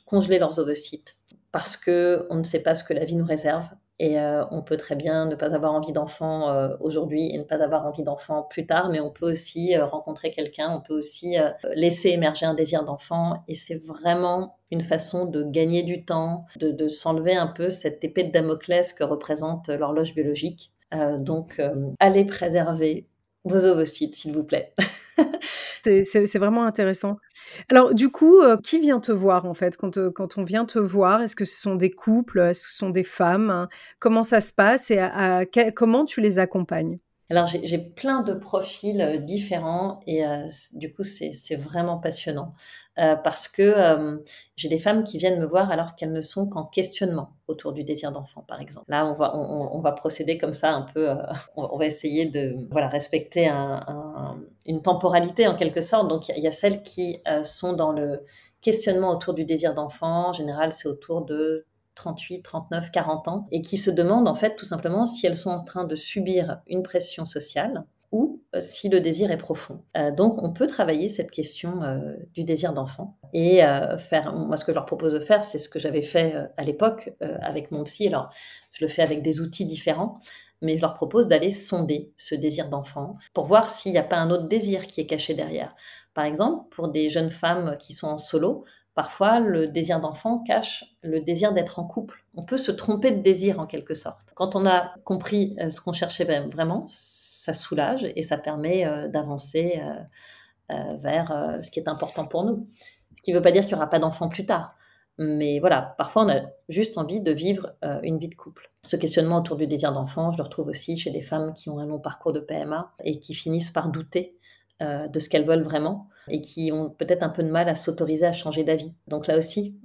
congeler leurs ovocytes. Parce que on ne sait pas ce que la vie nous réserve. Et on peut très bien ne pas avoir envie d'enfant aujourd'hui et ne pas avoir envie d'enfant plus tard, mais on peut aussi rencontrer quelqu'un, on peut aussi laisser émerger un désir d'enfant. Et c'est vraiment une façon de gagner du temps, de, s'enlever un peu cette épée de Damoclès que représente l'horloge biologique. donc, allez préserver vos ovocytes, s'il vous plaît. c'est vraiment intéressant. Alors, du coup, qui vient te voir en fait quand, quand on vient te voir? Est-ce que ce sont des couples? Est-ce que ce sont des femmes? Comment ça se passe et comment tu les accompagnes? Alors j'ai plein de profils différents et du coup c'est vraiment passionnant. Euh, parce que euh, j'ai des femmes qui viennent me voir alors qu'elles ne sont qu'en questionnement autour du désir d'enfant, par exemple. Là, on va, on, va procéder comme ça un peu, euh, on, va essayer de voilà, respecter un, une temporalité en quelque sorte. Donc, il y, a celles qui sont dans le questionnement autour du désir d'enfant. En général, c'est autour de 38, 39, 40 ans, et qui se demandent en fait tout simplement si elles sont en train de subir une pression sociale ou euh, si le désir est profond. Euh, donc, on peut travailler cette question euh, du désir d'enfant et faire. Moi, ce que je leur propose de faire, c'est ce que j'avais fait à l'époque avec mon psy. Alors, je le fais avec des outils différents, mais je leur propose d'aller sonder ce désir d'enfant pour voir s'il n'y a pas un autre désir qui est caché derrière. Par exemple, pour des jeunes femmes qui sont en solo, Parfois, le désir d'enfant cache le désir d'être en couple. On peut se tromper de désir en quelque sorte. Quand on a compris ce qu'on cherchait vraiment, ça soulage et ça permet euh, d'avancer euh, euh, vers ce qui est important pour nous. Ce qui ne veut pas dire qu'il n'y aura pas d'enfants plus tard. Mais voilà, parfois on a juste envie de vivre une vie de couple. Ce questionnement autour du désir d'enfant, je le retrouve aussi chez des femmes qui ont un long parcours de PMA et qui finissent par douter de ce qu'elles veulent vraiment et qui ont peut-être un peu de mal à s'autoriser à changer d'avis. Donc là aussi,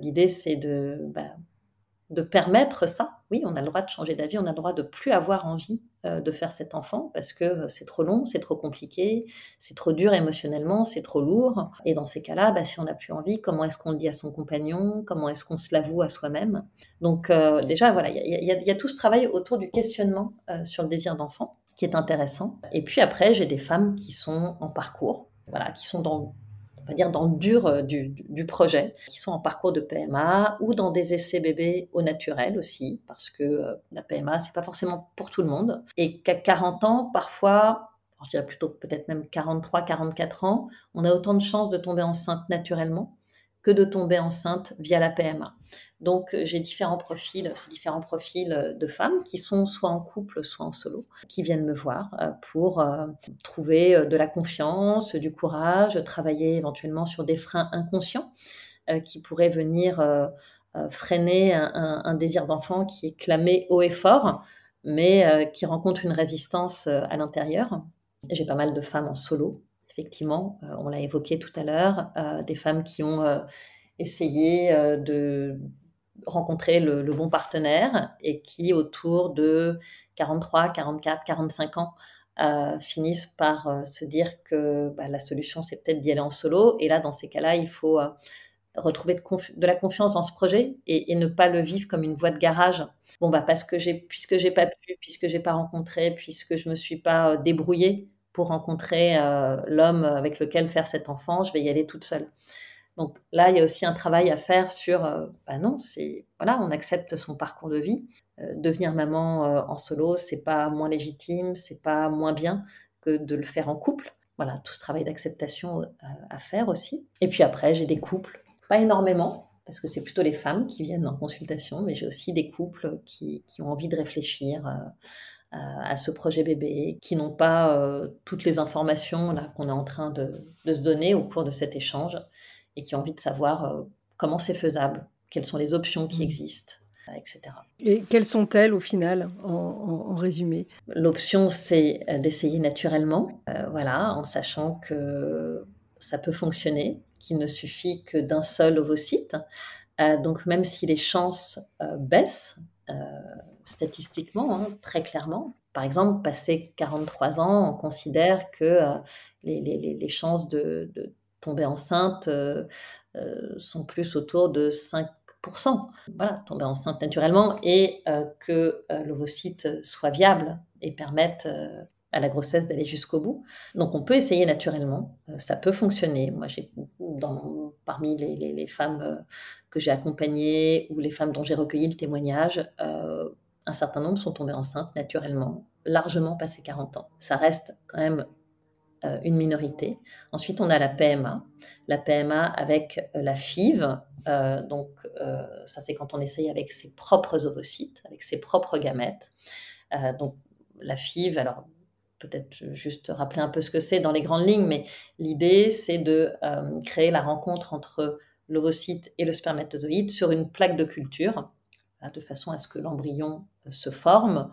l'idée c'est de bah, de permettre ça. Oui, on a le droit de changer d'avis, on a le droit de plus avoir envie euh, de faire cet enfant parce que euh, c'est trop long, c'est trop compliqué, c'est trop dur émotionnellement, c'est trop lourd. Et dans ces cas-là, bah, si on n'a plus envie, comment est-ce qu'on le dit à son compagnon? Comment est-ce qu'on se l'avoue à soi-même? Donc euh, déjà, voilà, il y, a tout ce travail autour du questionnement sur le désir d'enfant qui est intéressant. Et puis après, j'ai des femmes qui sont en parcours, voilà, qui sont dans on va dire, dans le dur euh, du, projet, qui sont en parcours de PMA ou dans des essais bébés au naturel aussi, parce que euh, la PMA, c'est pas forcément pour tout le monde. Et qu'à 40 ans, parfois, je dirais plutôt peut-être même 43, 44 ans, on a autant de chances de tomber enceinte naturellement que de tomber enceinte via la PMA. Donc euh, j'ai différents profils, ces différents profils euh, de femmes qui sont soit en couple, soit en solo, qui viennent me voir euh, pour trouver de la confiance, du courage, travailler éventuellement sur des freins inconscients qui pourraient venir freiner un, désir d'enfant qui est clamé haut et fort, mais qui rencontre une résistance à l'intérieur. J'ai pas mal de femmes en solo, effectivement, on l'a évoqué tout à l'heure, des femmes qui ont essayé de rencontrer le, bon partenaire et qui, autour de 43, 44, 45 ans, euh, finissent par euh, se dire que bah, la solution, c'est peut-être d'y aller en solo. Et là, dans ces cas-là, il faut euh, retrouver de, la confiance dans ce projet et, ne pas le vivre comme une voie de garage. Bon, bah, parce que j'ai, puisque j'ai pas pu, puisque j'ai pas rencontré, puisque je me suis pas débrouillée pour rencontrer l'homme avec lequel faire cet enfant, je vais y aller toute seule. Donc là, il y a aussi un travail à faire sur, euh, bah non, c'est voilà, on accepte son parcours de vie. Euh, devenir maman euh, en solo, c'est pas moins légitime, c'est pas moins bien que de le faire en couple. Voilà, tout ce travail d'acceptation à faire aussi. Et puis après, j'ai des couples, pas énormément, parce que c'est plutôt les femmes qui viennent en consultation, mais j'ai aussi des couples qui, ont envie de réfléchir à ce projet bébé, qui n'ont pas toutes les informations là qu'on est en train de, de, se donner au cours de cet échange et qui ont envie de savoir euh, comment c'est faisable, quelles sont les options qui mmh. existent, euh, etc. Et quelles sont-elles au final, en, résumé? L'option, c'est euh, d'essayer naturellement, voilà, en sachant que ça peut fonctionner, qu'il ne suffit que d'un seul ovocyte. donc même si les chances baissent, statistiquement, hein, très clairement, par exemple, passé 43 ans, on considère que les, les, les, chances de, tomber enceinte euh, euh, sont plus autour de 5%. Voilà, tomber enceinte naturellement et euh, que l'ovocyte soit viable et permette à la grossesse d'aller jusqu'au bout. Donc on peut essayer naturellement, ça peut fonctionner. Moi j'ai dans, parmi les, femmes que j'ai accompagnées ou les femmes dont j'ai recueilli le témoignage, un certain nombre sont tombées enceintes naturellement, largement passé 40 ans. Ça reste quand même euh, une minorité. Ensuite, on a la PMA. La PMA avec euh, la FIV, euh, donc ça c'est quand on essaye avec ses propres ovocytes, avec ses propres gamètes. donc la FIV, alors peut-être juste rappeler un peu ce que c'est dans les grandes lignes, mais l'idée, c'est de créer la rencontre entre l'ovocyte et le spermatozoïde sur une plaque de culture, de façon à ce que l'embryon se forme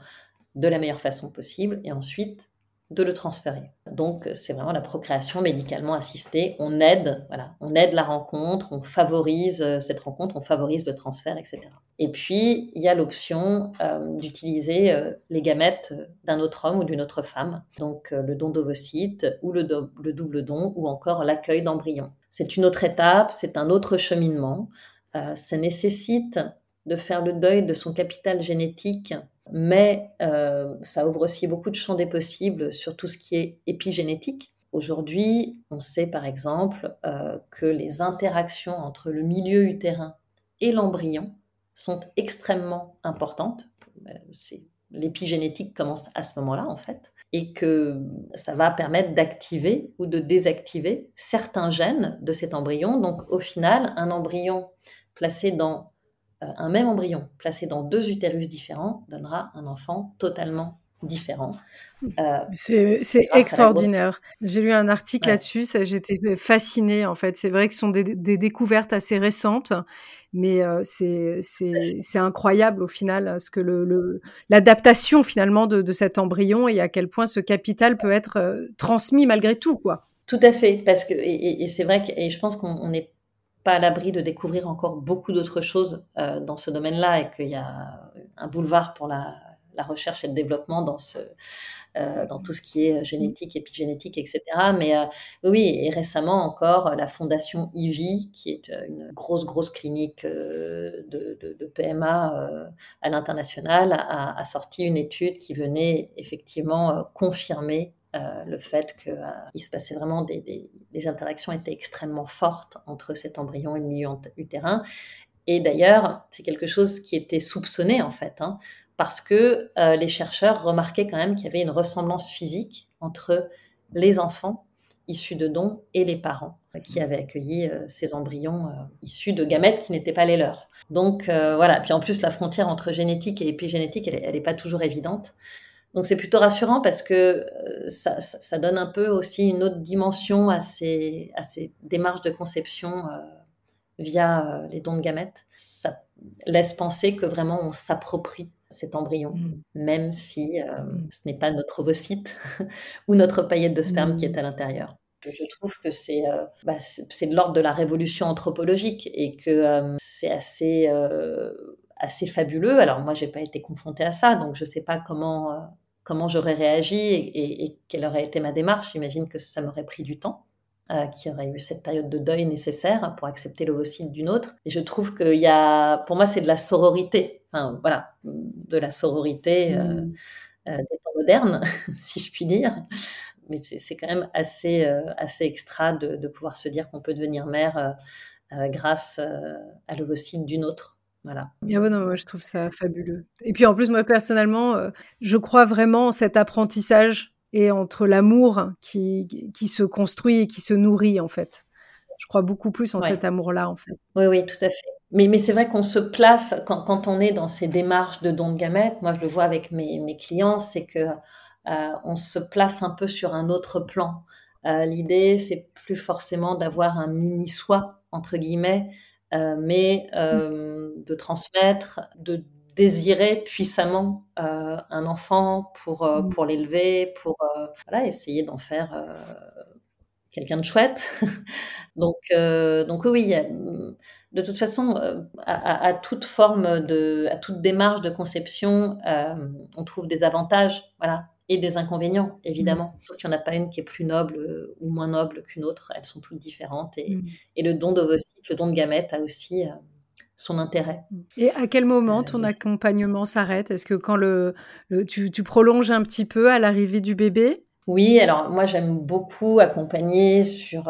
de la meilleure façon possible, et ensuite de le transférer. Donc c'est vraiment la procréation médicalement assistée. On aide, voilà, la rencontre, on favorise euh, cette rencontre, on favorise le transfert, etc. Et puis il y a l'option euh, d'utiliser euh, les gamètes d'un autre homme ou d'une autre femme, donc le don d'ovocytes ou le, le, double don ou encore l'accueil d'embryons. C'est une autre étape, c'est un autre cheminement. ça nécessite de faire le deuil de son capital génétique mais euh, ça ouvre aussi beaucoup de champs des possibles sur tout ce qui est épigénétique. Aujourd'hui, on sait par exemple euh, que les interactions entre le milieu utérin et l'embryon sont extrêmement importantes. Euh, l'épigénétique commence à ce moment-là, en fait, et que ça va permettre d'activer ou de désactiver certains gènes de cet embryon. Donc, au final, un embryon placé dans un même embryon placé dans deux utérus différents donnera un enfant totalement différent. Euh, c'est extraordinaire. J'ai lu un article là-dessus, j'étais fascinée en fait. C'est vrai que ce sont des, découvertes assez récentes, mais euh, c'est incroyable au final ce que l'adaptation le, finalement de, cet embryon et à quel point ce capital peut être transmis malgré tout, quoi. Tout à fait, parce que et, et c'est vrai que et je pense qu'on est pas à l'abri de découvrir encore beaucoup d'autres choses euh, dans ce domaine-là et qu'il y a un boulevard pour la, recherche et le développement dans, ce, euh, dans tout ce qui est génétique, épigénétique, etc. Mais euh, oui, et récemment encore, la fondation IVI, qui est une grosse, grosse clinique de, de, PMA à l'international, a, a, sorti une étude qui venait effectivement confirmer euh, le fait qu'il euh, se passait vraiment des, interactions étaient extrêmement fortes entre cet embryon et le milieu utérin. Et d'ailleurs, c'est quelque chose qui était soupçonné en fait, hein, parce que euh, les chercheurs remarquaient quand même qu'il y avait une ressemblance physique entre les enfants issus de dons et les parents qui avaient accueilli ces embryons issus de gamètes qui n'étaient pas les leurs. Donc voilà, puis en plus la frontière entre génétique et épigénétique, elle n'est pas toujours évidente. Donc c'est plutôt rassurant parce que euh, ça, ça, donne un peu aussi une autre dimension à ces, à ces démarches de conception euh, via euh, les dons de gamètes. Ça laisse penser que vraiment on s'approprie cet embryon, mmh. même si mmh. ce n'est pas notre ovocyte ou notre paillette de sperme qui est mmh. à l'intérieur. Je trouve que c'est bah, c'est de l'ordre de la révolution anthropologique et que c'est assez assez fabuleux. Alors moi, j'ai pas été confrontée à ça, donc je sais pas comment comment j'aurais réagi et, quelle aurait été ma démarche. J'imagine que ça m'aurait pris du temps, euh, qu'il y aurait eu cette période de deuil nécessaire pour accepter l'ovocyte d'une autre. Et je trouve qu'il y a, pour moi, c'est de la sororité. Enfin, voilà, de la sororité euh, mmh. euh, des temps modernes, si je puis dire. Mais c'est quand même assez, assez extra de, de, pouvoir se dire qu'on peut devenir mère grâce à l'ovocyte d'une autre. Voilà. Ah non, moi je trouve ça fabuleux. Et puis en plus, moi personnellement, euh, je crois vraiment en cet apprentissage et entre l'amour qui, qui se construit et qui se nourrit en fait. Je crois beaucoup plus en cet amour-là en fait. Oui, oui, tout à fait. Mais, mais c'est vrai qu'on se place, quand, quand, on est dans ces démarches de don de gamètes, moi je le vois avec mes, mes clients, c'est que euh, on se place un peu sur un autre plan. Euh, L'idée, c'est plus forcément d'avoir un mini soi, entre guillemets, mais mmh. euh, de transmettre, de désirer puissamment euh, un enfant pour, mmh. pour l'élever, pour voilà, essayer d'en faire quelqu'un de chouette. donc, donc oui, de toute façon, à, à, toute forme de, à toute démarche de conception, on trouve des avantages. Voilà, et des inconvénients, évidemment. Sauf qu'il n'y en a pas une qui est plus noble euh, ou moins noble qu'une autre. Elles sont toutes différentes. Et, mm. et le don d'ovocytes, le don de gamètes a aussi euh, son intérêt. Et à quel moment euh, ton accompagnement s'arrête? Est-ce que quand le, tu, tu, prolonges un petit peu à l'arrivée du bébé? Oui, alors moi j'aime beaucoup accompagner sur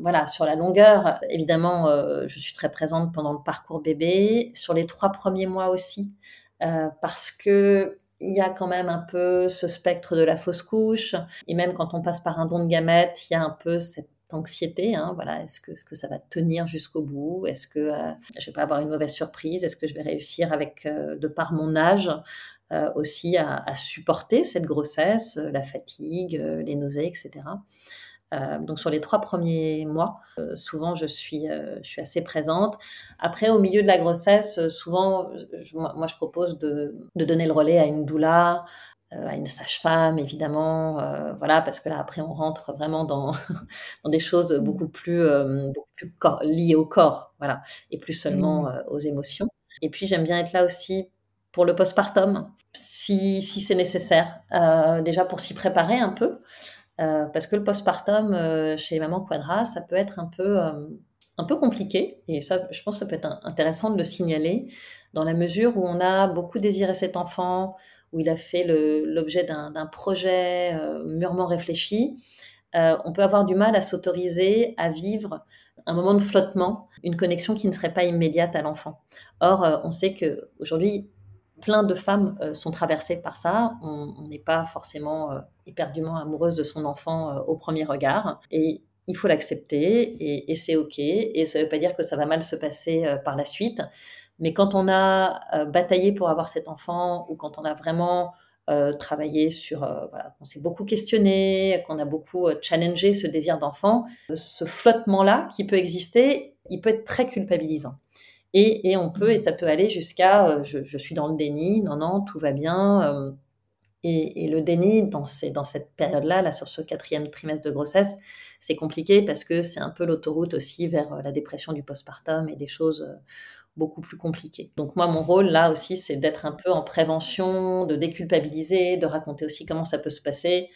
voilà sur la longueur. Évidemment, je suis très présente pendant le parcours bébé, sur les trois premiers mois aussi, parce que il y a quand même un peu ce spectre de la fausse couche. Et même quand on passe par un don de gamètes, il y a un peu cette anxiété. Hein, voilà, est-ce que, que ça va tenir jusqu'au bout? Est-ce que euh, je vais pas avoir une mauvaise surprise? Est-ce que je vais réussir avec, euh, de par mon âge, aussi à, supporter cette grossesse, la fatigue, les nausées, etc. donc sur les trois premiers mois, souvent je suis, je suis assez présente. Après, au milieu de la grossesse, souvent, moi je propose de, de, donner le relais à une doula, euh, à une sage-femme, évidemment, euh, voilà, parce que là, après, on rentre vraiment dans, dans des choses mmh. beaucoup plus, euh, beaucoup plus liées au corps, voilà, et plus seulement mmh. aux émotions. Et puis, j'aime bien être là aussi pour le postpartum, si, si c'est nécessaire, déjà pour s'y préparer un peu, parce que le postpartum chez Maman Quadra, ça peut être un peu, un peu compliqué, et ça, je pense que ça peut être intéressant de le signaler, dans la mesure où on a beaucoup désiré cet enfant, où il a fait l'objet d'un projet euh, mûrement réfléchi, euh, on peut avoir du mal à s'autoriser à vivre un moment de flottement, une connexion qui ne serait pas immédiate à l'enfant. Or, euh, on sait que aujourd'hui, plein de femmes sont traversées par ça. On n'est pas forcément éperdument amoureuse de son enfant au premier regard. Et il faut l'accepter et, et c'est OK. Et ça ne veut pas dire que ça va mal se passer par la suite. Mais quand on a euh, bataillé pour avoir cet enfant ou quand on a vraiment euh, travaillé sur, euh, voilà, qu'on s'est beaucoup questionné, qu'on a beaucoup challengé ce désir d'enfant, ce flottement-là qui peut exister, il peut être très culpabilisant. Et, on peut, et ça peut aller jusqu'à je, je, suis dans le déni, non, non, tout va bien. Et, et, le déni dans, dans cette période-là, là, sur ce quatrième trimestre de grossesse, c'est compliqué parce que c'est un peu l'autoroute aussi vers la dépression du postpartum et des choses beaucoup plus compliqué. Donc moi, mon rôle là aussi, c'est d'être un peu en prévention, de déculpabiliser, de raconter aussi comment ça peut se passer,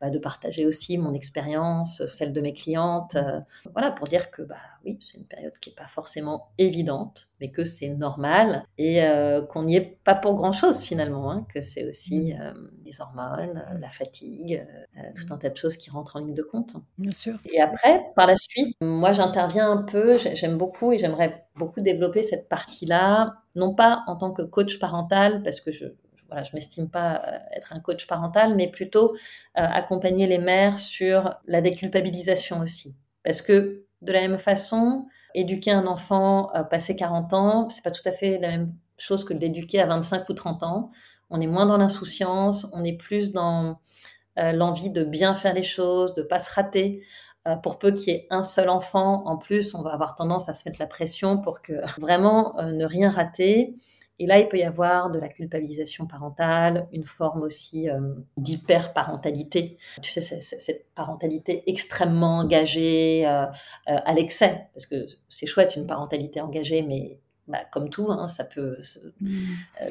bah, de partager aussi mon expérience, celle de mes clientes, mmh. euh, voilà, pour dire que bah oui, c'est une période qui n'est pas forcément évidente, mais que c'est normal et euh, qu'on n'y est pas pour grand chose finalement, hein, que c'est aussi mmh. euh, les hormones, la fatigue, tout un tas de choses qui rentrent en ligne de compte. Bien sûr. Et après, par la suite, moi j'interviens un peu, j'aime beaucoup et j'aimerais beaucoup développer cette partie-là, non pas en tant que coach parental, parce que je, voilà, je m'estime pas euh, être un coach parental, mais plutôt euh, accompagner les mères sur la déculpabilisation aussi. Parce que de la même façon, éduquer un enfant euh, passé 40 ans, c'est pas tout à fait la même chose que d'éduquer à 25 ou 30 ans. On est moins dans l'insouciance, on est plus dans l'envie de bien faire les choses, de pas se rater. pour peu qu'il y ait un seul enfant, en plus, on va avoir tendance à se mettre la pression pour que vraiment ne rien rater et là, il peut y avoir de la culpabilisation parentale, une forme aussi euh, d'hyper-parentalité. Tu sais, cette parentalité extrêmement engagée euh, euh, à l'excès, parce que c'est chouette une parentalité engagée, mais bah, comme tout, hein, ça peut, mmh.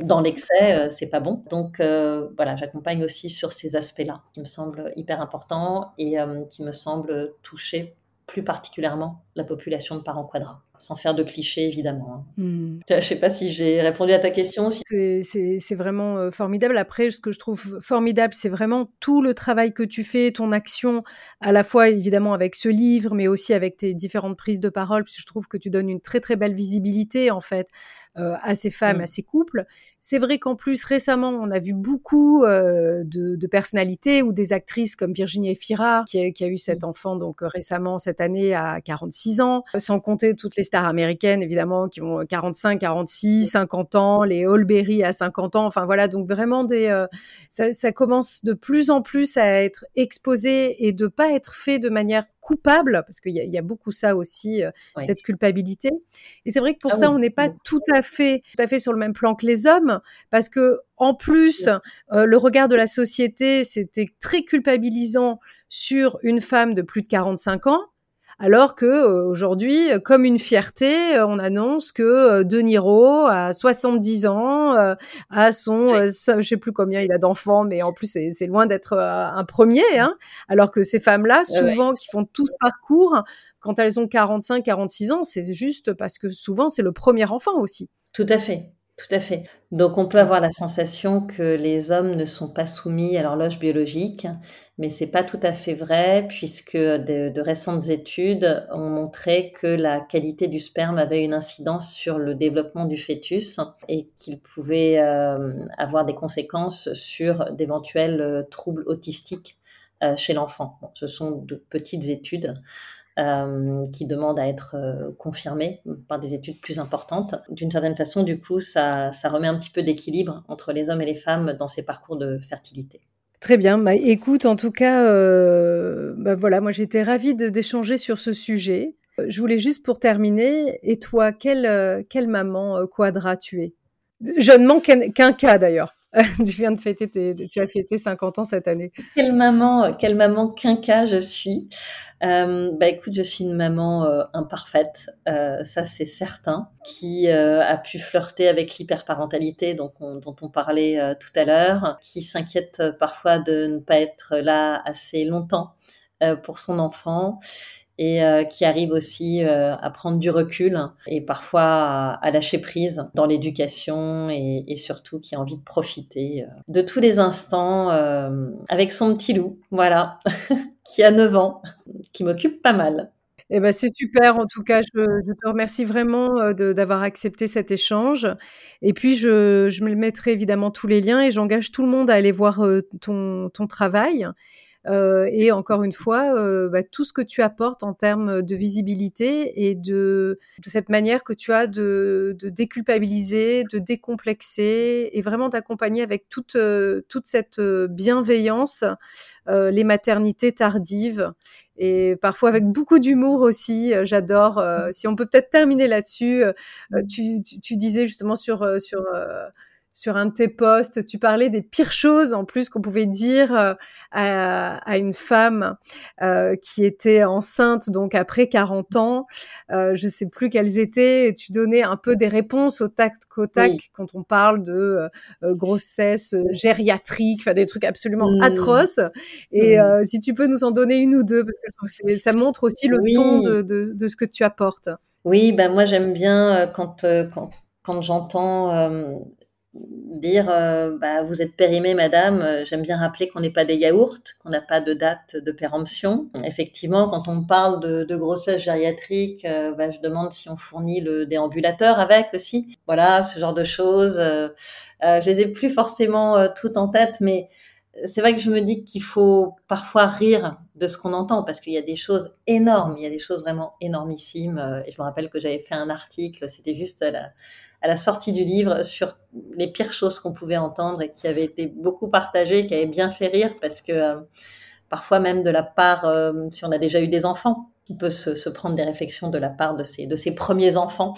dans l'excès, c'est pas bon. Donc voilà, j'accompagne aussi sur ces aspects-là, qui me semblent hyper importants et qui me semblent toucher plus particulièrement la population de parents quadra, sans faire de clichés évidemment. Hein. Hmm. Je ne sais pas si j'ai répondu à ta question. C'est vraiment euh, formidable. Après, ce que je trouve formidable, c'est vraiment tout le travail que tu fais, ton action, à la fois évidemment avec ce livre, mais aussi avec tes différentes prises de parole, parce que je trouve que tu donnes une très très belle visibilité en fait à ces femmes, mm. à ces couples. C'est vrai qu'en plus récemment, on a vu beaucoup euh, de, de, personnalités ou des actrices comme Virginie Efira, qui a, qui a eu cet mm. enfant donc euh, récemment cette année à 46 ans, sans compter toutes les stars américaines évidemment qui ont 45, 46, 50 ans, les Holberry à 50 ans. Enfin voilà, donc vraiment des, ça, ça commence de plus en plus à être exposé et de pas être fait de manière coupable, parce qu'il y, y, a beaucoup ça aussi, cette culpabilité. Et c'est vrai que pour ah ça, on n'est pas tout à fait, tout à fait sur le même plan que les hommes, parce que en plus, euh, le regard de la société, c'était très culpabilisant sur une femme de plus de 45 ans. Alors que euh, aujourd'hui, comme une fierté, euh, on annonce que De Niro, à 70 ans, a son, je sais plus combien il a d'enfants, mais en plus c'est loin d'être un premier. Hein, alors que ces femmes-là, souvent, qui font tout ce parcours, quand elles ont 45, 46 ans, c'est juste parce que souvent c'est le premier enfant aussi. Tout à fait. Tout à fait. Donc on peut avoir la sensation que les hommes ne sont pas soumis à l'horloge biologique, mais c'est pas tout à fait vrai puisque de, récentes études ont montré que la qualité du sperme avait une incidence sur le développement du fœtus et qu'il pouvait euh, avoir des conséquences sur d'éventuels euh, troubles autistiques euh, chez l'enfant. ce sont de petites études qui demande à être confirmée par des études plus importantes. D'une certaine façon, du coup, ça, remet un petit peu d'équilibre entre les hommes et les femmes dans ces parcours de fertilité. Très bien. Bah, écoute, en tout cas, euh, bah, voilà, moi j'étais ravie d'échanger sur ce sujet. Je voulais juste pour terminer, et toi, quelle, euh, quelle maman euh, quadra tu es? Je ne manque qu'un cas d'ailleurs. tu viens de fêter tes, tu as fêté 50 ans cette année. Quelle maman, quelle maman quinca je suis. Euh, bah écoute, je suis une maman euh, imparfaite, euh, ça c'est certain, qui a pu flirter avec l'hyperparentalité dont on, dont on parlait tout à l'heure, qui s'inquiète parfois de ne pas être là assez longtemps pour son enfant et euh, qui arrive aussi euh, à prendre du recul et parfois à, lâcher prise dans l'éducation et, surtout qui a envie de profiter euh, de tous les instants avec son petit loup, voilà, qui a 9 ans, qui m'occupe pas mal. Eh ben, c'est super. En tout cas, je, te remercie vraiment d'avoir accepté cet échange. Et puis, je, je me mettrai évidemment tous les liens et j'engage tout le monde à aller voir ton travail. Euh, et encore une fois, euh, bah, tout ce que tu apportes en termes de visibilité et de, de cette manière que tu as de, de déculpabiliser, de décomplexer et vraiment d'accompagner avec toute, euh, toute cette bienveillance les maternités tardives et parfois avec beaucoup d'humour aussi. J'adore. si on peut peut-être terminer là-dessus, tu, tu, tu, disais justement sur sur sur un de tes posts, tu parlais des pires choses en plus qu'on pouvait dire euh, à, à, une femme euh, qui était enceinte donc après 40 ans. Euh, je sais plus quelles étaient. Et tu donnais un peu des réponses au tac au tac quand on parle de euh, grossesse gériatrique, enfin des trucs absolument mmh. atroces. Et mmh. si tu peux nous en donner une ou deux parce que ça montre aussi le ton de, de, de, ce que tu apportes. Oui, ben moi j'aime bien quand quand quand j'entends dire euh, bah, vous êtes périmée madame euh, j'aime bien rappeler qu'on n'est pas des yaourts qu'on n'a pas de date de péremption. Effectivement quand on parle de, de grossesse gériatrique euh, bah, je demande si on fournit le déambulateur avec aussi. Voilà ce genre de choses je les ai plus forcément toutes en tête mais c'est vrai que je me dis qu'il faut parfois rire de ce qu'on entend parce qu'il y a des choses énormes, il y a des choses vraiment énormissimes. Et je me rappelle que j'avais fait un article, c'était juste à la, à la sortie du livre sur les pires choses qu'on pouvait entendre et qui avaient été beaucoup partagées, qui avaient bien fait rire parce que euh, parfois même de la part, euh, si on a déjà eu des enfants, on peut se, se, prendre des réflexions de la part de ses, de ses premiers enfants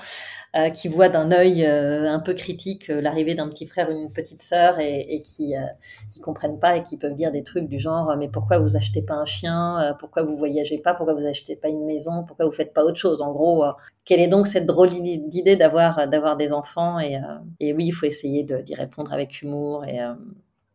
euh, qui voient d'un œil euh, un peu critique euh, l'arrivée d'un petit frère ou une petite sœur et, et qui euh, qui comprennent pas et qui peuvent dire des trucs du genre mais pourquoi vous achetez pas un chien pourquoi vous voyagez pas pourquoi vous achetez pas une maison pourquoi vous faites pas autre chose? En gros quelle est donc cette drôle d'idée d'avoir d'avoir des enfants? Et, et oui il faut essayer d'y répondre avec humour et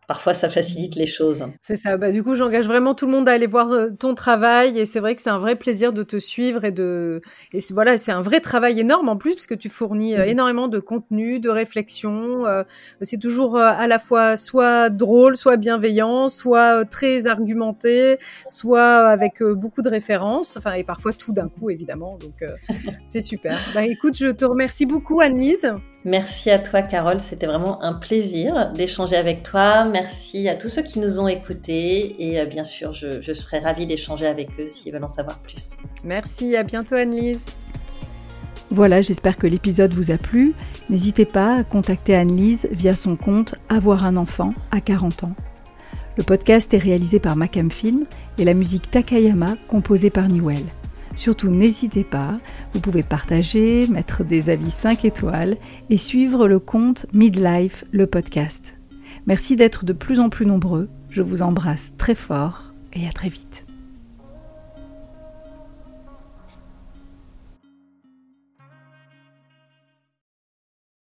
parfois ça facilite les choses. C'est ça. Bah, du coup, j'engage vraiment tout le monde à aller voir euh, ton travail et c'est vrai que c'est un vrai plaisir de te suivre et de et voilà, c'est un vrai travail énorme en plus puisque tu fournis euh, énormément de contenu, de réflexion. Euh, c'est toujours à la fois soit drôle, soit bienveillant, soit très argumenté, soit avec beaucoup de références. Enfin et parfois tout d'un coup évidemment. Donc c'est super. Bah écoute, je te remercie beaucoup Annelise. Merci à toi, Carole. C'était vraiment un plaisir d'échanger avec toi. Merci à tous ceux qui nous ont écoutés. Et euh, bien sûr, je, je serai ravie d'échanger avec eux s'ils veulent en savoir plus. Merci. À bientôt, Anne-Lise. Voilà, j'espère que l'épisode vous a plu. N'hésitez pas à contacter Anne-Lise via son compte Avoir un enfant à 40 ans. Le podcast est réalisé par Macam Film et la musique Takayama composée par Newell. Surtout n'hésitez pas, vous pouvez partager, mettre des avis 5 étoiles et suivre le compte Midlife, le podcast. Merci d'être de plus en plus nombreux, je vous embrasse très fort et à très vite.